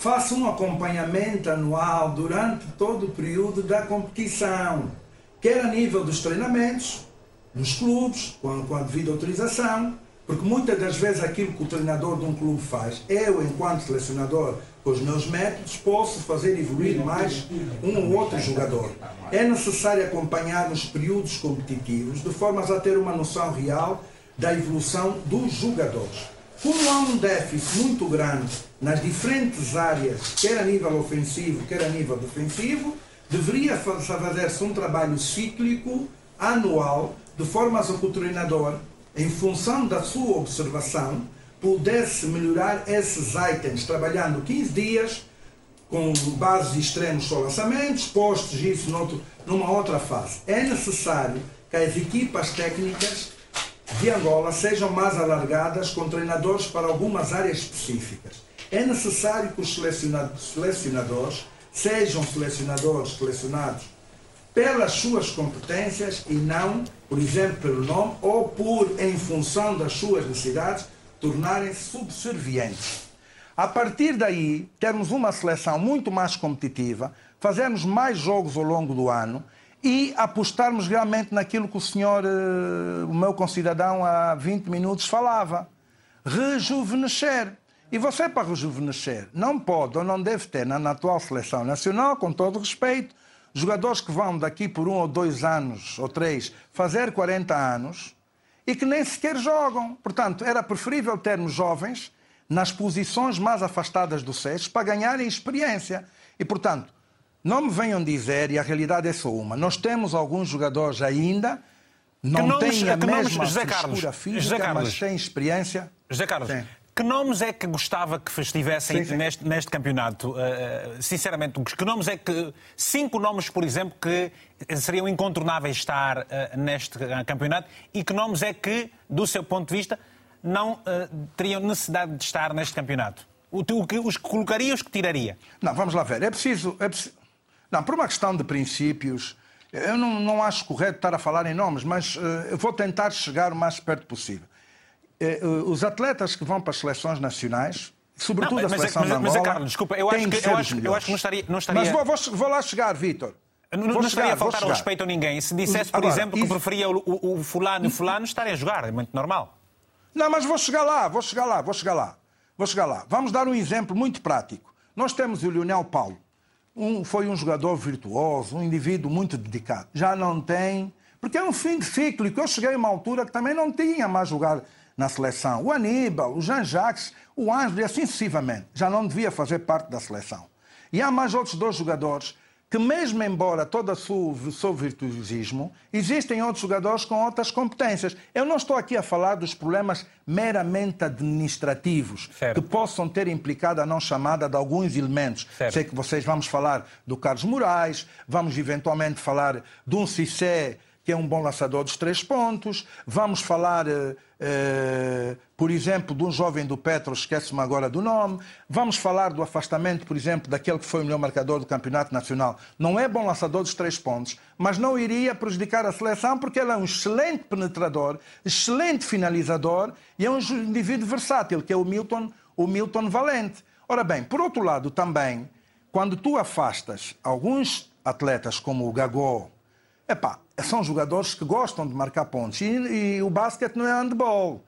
faça um acompanhamento anual durante todo o período da competição, quer a nível dos treinamentos, nos clubes, com a devida autorização, Porque muitas das vezes aquilo que o treinador de um clube faz, eu, enquanto selecionador, com os meus métodos, posso fazer evoluir mais um ou outro jogador. É necessário acompanhar os períodos competitivos, de forma a ter uma noção real da evolução dos jogadores. Como há um déficit muito grande nas diferentes áreas, quer a nível ofensivo, quer a nível defensivo, deveria fazer-se um trabalho cíclico, anual, de forma a que o treinador, em função da sua observação, pudesse melhorar esses itens, trabalhando 15 dias, com bases extremos só lançamentos, postos isso noutro, numa outra fase. É necessário que as equipas técnicas de Angola sejam mais alargadas com treinadores para algumas áreas específicas. É necessário que os selecionadores sejam selecionadores selecionados pelas suas competências e não, por exemplo, pelo nome ou por, em função das suas necessidades, tornarem-se subservientes. A partir daí, termos uma seleção muito mais competitiva, fazermos mais jogos ao longo do ano e apostarmos realmente naquilo que o senhor, eh, o meu concidadão, há 20 minutos falava. Rejuvenescer. E você, para rejuvenescer, não pode ou não deve ter na atual seleção nacional, com todo respeito, jogadores que vão daqui por um ou dois anos ou três fazer 40 anos e que nem sequer jogam. Portanto, era preferível termos jovens nas posições mais afastadas do SES para ganharem experiência. E, portanto, não me venham dizer, e a realidade é só uma, nós temos alguns jogadores ainda, não nomes, têm a mesma José Carlos, física, José Carlos, mas têm experiência. José Carlos, Sim. que nomes é que gostava que estivessem sim, sim. Neste, neste, campeonato? Uh, sinceramente, que nomes é que... Cinco nomes, por exemplo, que seriam incontornáveis estar uh, neste campeonato e que nomes é que, do seu ponto de vista, não uh, teriam necessidade de estar neste campeonato? O, o, os que colocaria e os que tiraria? Não, vamos lá ver. É preciso... É preciso não, por uma questão de princípios, eu não, não acho correto estar a falar em nomes, mas uh, eu vou tentar chegar o mais perto possível. Uh, os atletas que vão para as seleções nacionais, sobretudo não, mas, a seleção mas, mas, mas, Angola, Carlos, desculpa, eu acho que, eu acho, eu acho que não estaria... Não estaria... Mas vou, vou, vou lá chegar, Vítor. Não, não estaria a faltar respeito a ninguém. Se dissesse, por Agora, exemplo, que isso... preferia o, o, o fulano e o fulano, estaria a jogar. É muito normal. Não, mas vou chegar lá, vou chegar lá, vou chegar lá. Vou chegar lá. Vamos dar um exemplo muito prático. Nós temos o Lionel Paulo um, foi um jogador virtuoso, um indivíduo muito dedicado. Já não tem, porque é um fim de ciclo. E eu cheguei a uma altura que também não tinha mais jogar na seleção. O Aníbal, o Jean-Jacques, o Ângelo e assim sucessivamente. Já não devia fazer parte da seleção. E há mais outros dois jogadores que mesmo embora todo o seu virtuosismo, existem outros jogadores com outras competências. Eu não estou aqui a falar dos problemas meramente administrativos certo. que possam ter implicado a não chamada de alguns elementos. Certo. Sei que vocês vamos falar do Carlos Moraes, vamos eventualmente falar de um Cissé que é um bom lançador dos três pontos. Vamos falar, eh, eh, por exemplo, de um jovem do Petro, esqueço-me agora do nome. Vamos falar do afastamento, por exemplo, daquele que foi o melhor marcador do Campeonato Nacional. Não é bom lançador dos três pontos, mas não iria prejudicar a seleção porque ele é um excelente penetrador, excelente finalizador e é um indivíduo versátil, que é o Milton, o Milton Valente. Ora bem, por outro lado também, quando tu afastas alguns atletas como o Gagó, epá, são jogadores que gostam de marcar pontos. E, e o basquete não é handball,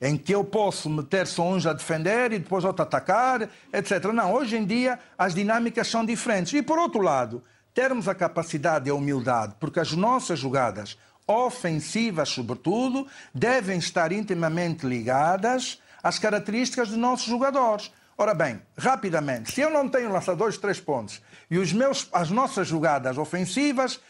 em que eu posso meter só uns a defender e depois outro atacar, etc. Não, hoje em dia as dinâmicas são diferentes. E por outro lado, termos a capacidade e a humildade, porque as nossas jogadas ofensivas, sobretudo, devem estar intimamente ligadas às características dos nossos jogadores. Ora bem, rapidamente, se eu não tenho lançadores de três pontos e os meus, as nossas jogadas ofensivas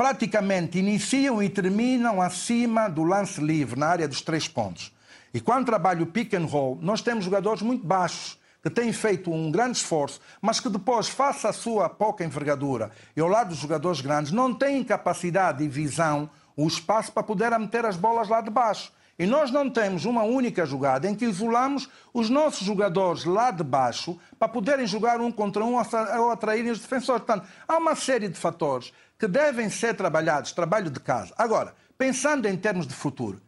praticamente iniciam e terminam acima do lance livre, na área dos três pontos. E quando trabalho pick and roll, nós temos jogadores muito baixos, que têm feito um grande esforço, mas que depois, face à sua pouca envergadura e ao lado dos jogadores grandes, não têm capacidade e visão, o espaço para poder meter as bolas lá de baixo. E nós não temos uma única jogada em que isolamos os nossos jogadores lá de baixo para poderem jogar um contra um ou atraírem os defensores. Portanto, há uma série de fatores que devem ser trabalhados, trabalho de casa. Agora, pensando em termos de futuro,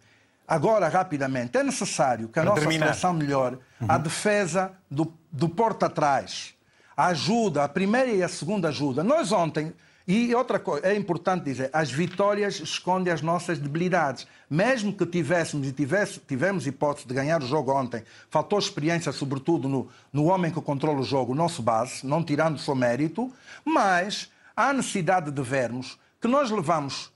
agora, rapidamente, é necessário que a Para nossa terminar. seleção melhore uhum. a defesa do, do porta atrás, a ajuda, a primeira e a segunda ajuda. Nós ontem, E outra coisa, é importante dizer, as vitórias escondem as nossas debilidades. Mesmo que tivéssemos e tivesse, tivemos hipótese de ganhar o jogo ontem, faltou experiência, sobretudo no, no homem que controla o jogo, o nosso base, não tirando o seu mérito, mas há necessidade de vermos que nós levamos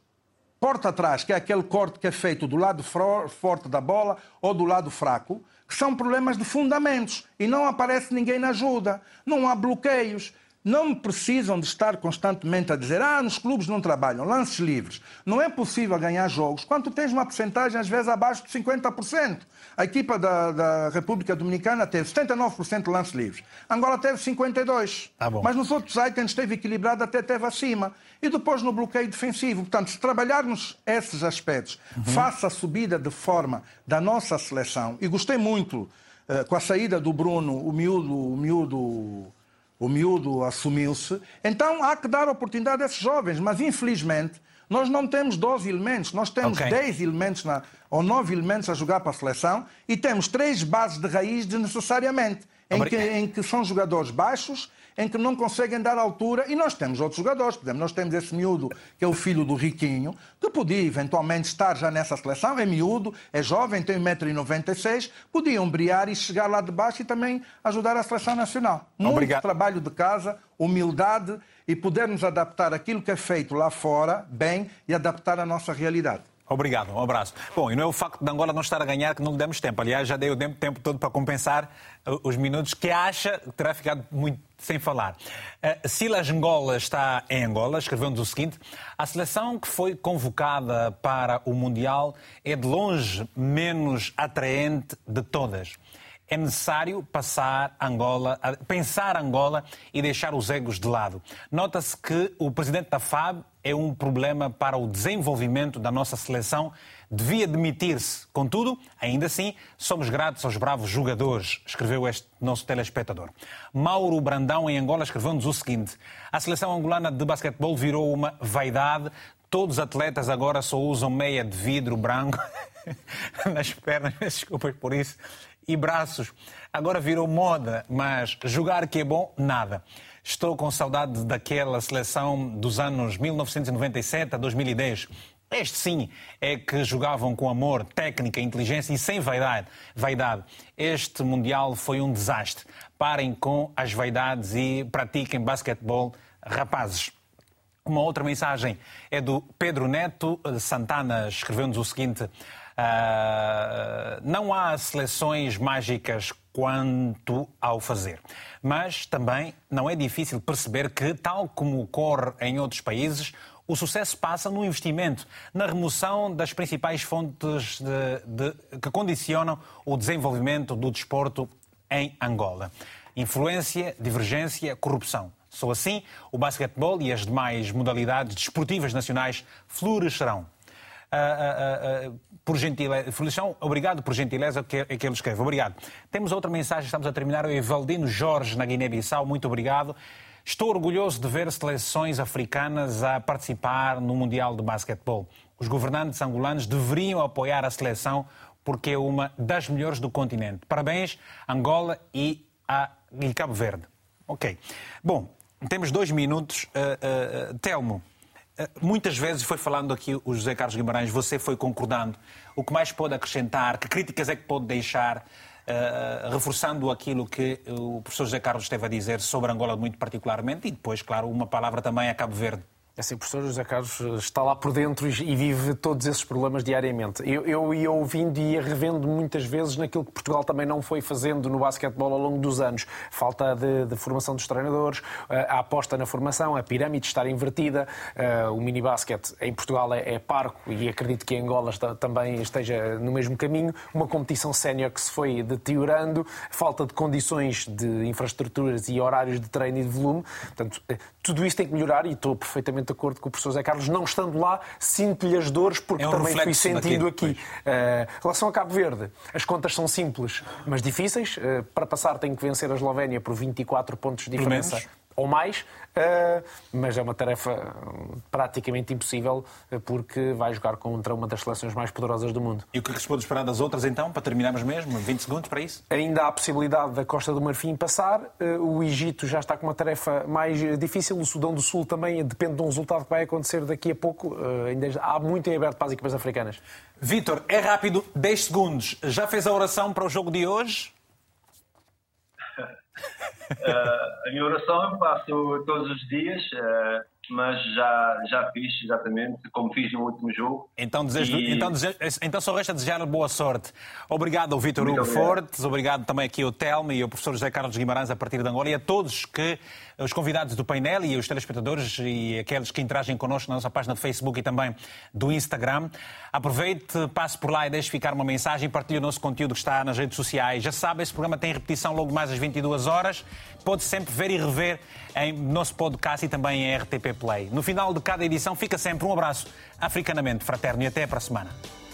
porta atrás, que é aquele corte que é feito do lado forte da bola ou do lado fraco, que são problemas de fundamentos e não aparece ninguém na ajuda, não há bloqueios não precisam de estar constantemente a dizer ah, nos clubes não trabalham, lances livres. Não é possível ganhar jogos quando tens uma porcentagem às vezes abaixo de 50%. A equipa da, da República Dominicana teve 79% de lances livres. Angola teve 52%. Tá Mas nos outros itens esteve equilibrado, até teve acima. E depois no bloqueio defensivo. Portanto, se trabalharmos esses aspectos, uhum. faça a subida de forma da nossa seleção, e gostei muito uh, com a saída do Bruno, o miúdo, o miúdo o miúdo assumiu-se, então há que dar oportunidade a esses jovens, mas infelizmente nós não temos 12 elementos, nós temos okay. 10 elementos na, ou 9 elementos a jogar para a seleção e temos três bases de raiz desnecessariamente, em que, em que são jogadores baixos em que não conseguem dar altura. E nós temos outros jogadores. Por exemplo, nós temos esse miúdo, que é o filho do Riquinho, que podia eventualmente estar já nessa seleção. É miúdo, é jovem, tem 1,96m. Podia umbriar e chegar lá de baixo e também ajudar a seleção nacional. Muito Obrigado. trabalho de casa, humildade e podermos adaptar aquilo que é feito lá fora bem e adaptar à nossa realidade. Obrigado, um abraço. Bom, e não é o facto de Angola não estar a ganhar que não lhe demos tempo. Aliás, já dei o tempo todo para compensar uh, os minutos que acha que terá ficado muito sem falar. Uh, Silas Angola está em Angola, escreveu-nos o seguinte: a seleção que foi convocada para o Mundial é de longe menos atraente de todas é necessário passar Angola, pensar Angola e deixar os egos de lado. Nota-se que o presidente da FAB é um problema para o desenvolvimento da nossa seleção. Devia demitir-se. Contudo, ainda assim, somos gratos aos bravos jogadores, escreveu este nosso telespectador. Mauro Brandão, em Angola, escreveu-nos o seguinte: a seleção angolana de basquetebol virou uma vaidade. Todos os atletas agora só usam meia de vidro branco [LAUGHS] nas pernas, desculpas por isso e braços. Agora virou moda, mas jogar que é bom, nada. Estou com saudade daquela seleção dos anos 1997 a 2010. Este sim é que jogavam com amor, técnica, inteligência e sem vaidade. vaidade. Este Mundial foi um desastre. Parem com as vaidades e pratiquem basquetebol, rapazes. Uma outra mensagem é do Pedro Neto Santana, escreveu-nos o seguinte: Uh, não há seleções mágicas quanto ao fazer. Mas também não é difícil perceber que, tal como ocorre em outros países, o sucesso passa no investimento, na remoção das principais fontes de, de, que condicionam o desenvolvimento do desporto em Angola. Influência, divergência, corrupção. Só assim o basquetebol e as demais modalidades desportivas nacionais florescerão. Uh, uh, uh, por gentileza. Felicião, obrigado por gentileza que, que ele escreve. Obrigado. Temos outra mensagem, estamos a terminar. O Evaldino Jorge, na Guiné-Bissau. Muito obrigado. Estou orgulhoso de ver seleções africanas a participar no Mundial de Basquetebol. Os governantes angolanos deveriam apoiar a seleção porque é uma das melhores do continente. Parabéns, Angola e, a, e Cabo Verde. Ok. Bom, temos dois minutos. Uh, uh, Telmo. Muitas vezes foi falando aqui o José Carlos Guimarães, você foi concordando. O que mais pode acrescentar? Que críticas é que pode deixar? Uh, reforçando aquilo que o professor José Carlos esteve a dizer sobre Angola muito particularmente e depois, claro, uma palavra também a Cabo Verde. O professor José Carlos está lá por dentro e vive todos esses problemas diariamente. Eu, eu ia ouvindo e ia revendo muitas vezes naquilo que Portugal também não foi fazendo no basquetebol ao longo dos anos. Falta de, de formação dos treinadores, eh, a aposta na formação, a pirâmide estar invertida, eh, o mini-basquete em Portugal é, é parco e acredito que em Angola está, também esteja no mesmo caminho. Uma competição sénior que se foi deteriorando, falta de condições de infraestruturas e horários de treino e de volume. Portanto, eh, tudo isto tem que melhorar e estou perfeitamente de acordo com o professor Zé Carlos, não estando lá, sinto-lhe as dores, porque é um também fui sentindo aqui. Uh, em relação a Cabo Verde, as contas são simples, mas difíceis. Uh, para passar, tem que vencer a Eslovénia por 24 pontos de diferença ou mais, uh, mas é uma tarefa praticamente impossível porque vai jogar contra uma das seleções mais poderosas do mundo. E o que é se pode esperar das outras então, para terminarmos mesmo? 20 segundos para isso? Ainda há a possibilidade da Costa do Marfim passar, uh, o Egito já está com uma tarefa mais difícil, o Sudão do Sul também depende de um resultado que vai acontecer daqui a pouco, ainda há muito em aberto para as equipas africanas. Vítor, é rápido, 10 segundos. Já fez a oração para o jogo de hoje? Uh, a minha oração eu faço todos os dias, uh, mas já, já fiz exatamente como fiz no último jogo. Então, desejo, e... então, desejo, então só resta desejar boa sorte. Obrigado ao Vitor Hugo Fortes, obrigado também aqui ao Telmo e ao professor José Carlos Guimarães a partir de Angola e a todos que os convidados do painel e os telespectadores e aqueles que interagem connosco na nossa página do Facebook e também do Instagram. Aproveite, passe por lá e deixe ficar uma mensagem, partilhe o nosso conteúdo que está nas redes sociais. Já sabe, esse programa tem repetição logo mais às 22 horas. Pode sempre ver e rever em nosso podcast e também em RTP Play. No final de cada edição fica sempre um abraço africanamente fraterno e até para a semana.